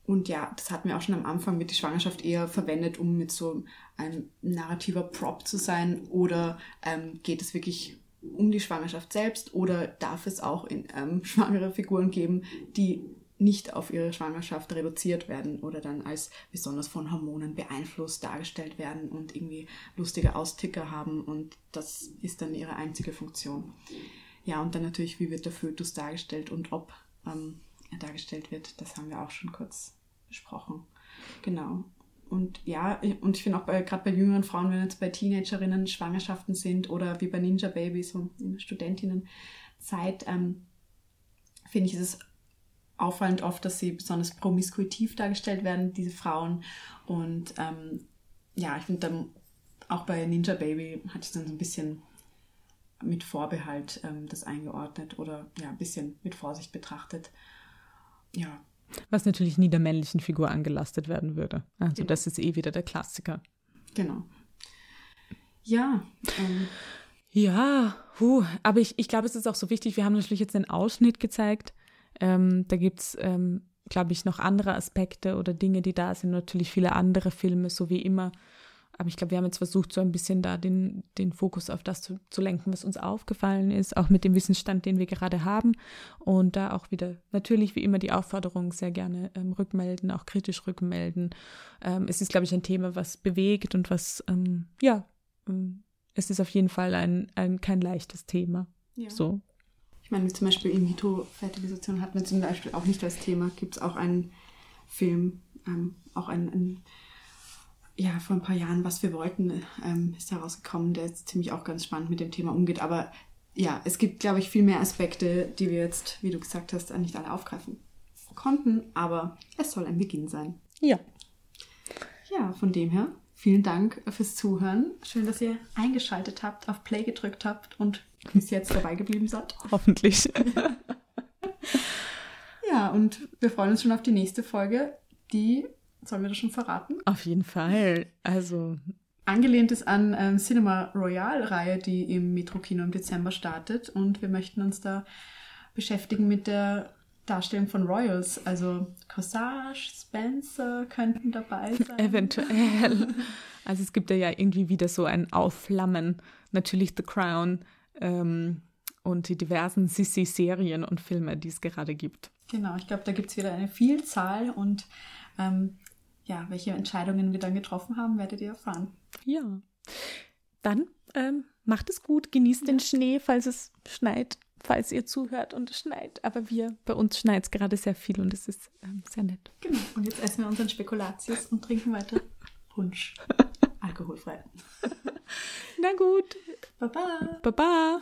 Speaker 1: und ja, das hatten wir auch schon am Anfang, wird die Schwangerschaft eher verwendet, um mit so ein narrativer Prop zu sein oder ähm, geht es wirklich um die Schwangerschaft selbst oder darf es auch in, ähm, schwangere Figuren geben, die nicht auf ihre Schwangerschaft reduziert werden oder dann als besonders von Hormonen beeinflusst dargestellt werden und irgendwie lustige Austicker haben und das ist dann ihre einzige Funktion. Ja, und dann natürlich, wie wird der Fötus dargestellt und ob ähm, er dargestellt wird, das haben wir auch schon kurz besprochen. Genau. Und ja, und ich finde auch gerade bei jüngeren Frauen, wenn jetzt bei Teenagerinnen Schwangerschaften sind oder wie bei Ninja Babies, so in Studentinnenzeit, ähm, finde ich, ist es auffallend oft, dass sie besonders promiskuitiv dargestellt werden, diese Frauen. Und ähm, ja, ich finde dann auch bei Ninja Baby hatte ich dann so ein bisschen mit Vorbehalt ähm, das eingeordnet oder ja, ein bisschen mit Vorsicht betrachtet. Ja.
Speaker 2: Was natürlich nie der männlichen Figur angelastet werden würde. Also genau. das ist eh wieder der Klassiker.
Speaker 1: Genau. Ja. Ähm,
Speaker 2: ja, huh, aber ich, ich glaube, es ist auch so wichtig, wir haben natürlich jetzt einen Ausschnitt gezeigt ähm, da gibt es, ähm, glaube ich, noch andere Aspekte oder Dinge, die da sind. Natürlich viele andere Filme, so wie immer. Aber ich glaube, wir haben jetzt versucht, so ein bisschen da den, den Fokus auf das zu, zu lenken, was uns aufgefallen ist, auch mit dem Wissensstand, den wir gerade haben. Und da auch wieder natürlich wie immer die Aufforderung, sehr gerne ähm, rückmelden, auch kritisch rückmelden. Ähm, es ist, glaube ich, ein Thema, was bewegt und was, ähm, ja, ähm, es ist auf jeden Fall ein, ein kein leichtes Thema. Ja. So.
Speaker 1: Ich meine, zum Beispiel In-vitro-Fertilisation hatten wir zum Beispiel auch nicht als Thema. Gibt es auch einen Film, ähm, auch ein, ein, ja, vor ein paar Jahren, was wir wollten, ähm, ist herausgekommen, der jetzt ziemlich auch ganz spannend mit dem Thema umgeht. Aber ja, es gibt, glaube ich, viel mehr Aspekte, die wir jetzt, wie du gesagt hast, nicht alle aufgreifen konnten. Aber es soll ein Beginn sein.
Speaker 2: Ja.
Speaker 1: Ja, von dem her Vielen Dank fürs Zuhören. Schön, dass ihr eingeschaltet habt, auf Play gedrückt habt und bis jetzt dabei geblieben seid.
Speaker 2: Hoffentlich.
Speaker 1: ja, und wir freuen uns schon auf die nächste Folge. Die, sollen wir das schon verraten?
Speaker 2: Auf jeden Fall. Also.
Speaker 1: Angelehnt ist an ähm, Cinema Royale-Reihe, die im Metro-Kino im Dezember startet. Und wir möchten uns da beschäftigen mit der Darstellung von Royals. Also Corsage, Spencer könnten dabei sein.
Speaker 2: Eventuell. Also es gibt ja irgendwie wieder so ein Aufflammen. Natürlich The Crown ähm, und die diversen Sissy-Serien und Filme, die es gerade gibt.
Speaker 1: Genau, ich glaube, da gibt es wieder eine Vielzahl und ähm, ja, welche Entscheidungen wir dann getroffen haben, werdet ihr erfahren.
Speaker 2: Ja. Dann ähm, macht es gut, genießt ja. den Schnee, falls es schneit falls ihr zuhört und es schneit. Aber wir, bei uns schneit es gerade sehr viel und es ist ähm, sehr nett.
Speaker 1: Genau. Und jetzt essen wir unseren Spekulatius und trinken weiter Punsch. Alkoholfrei.
Speaker 2: Na gut.
Speaker 1: Baba.
Speaker 2: Baba.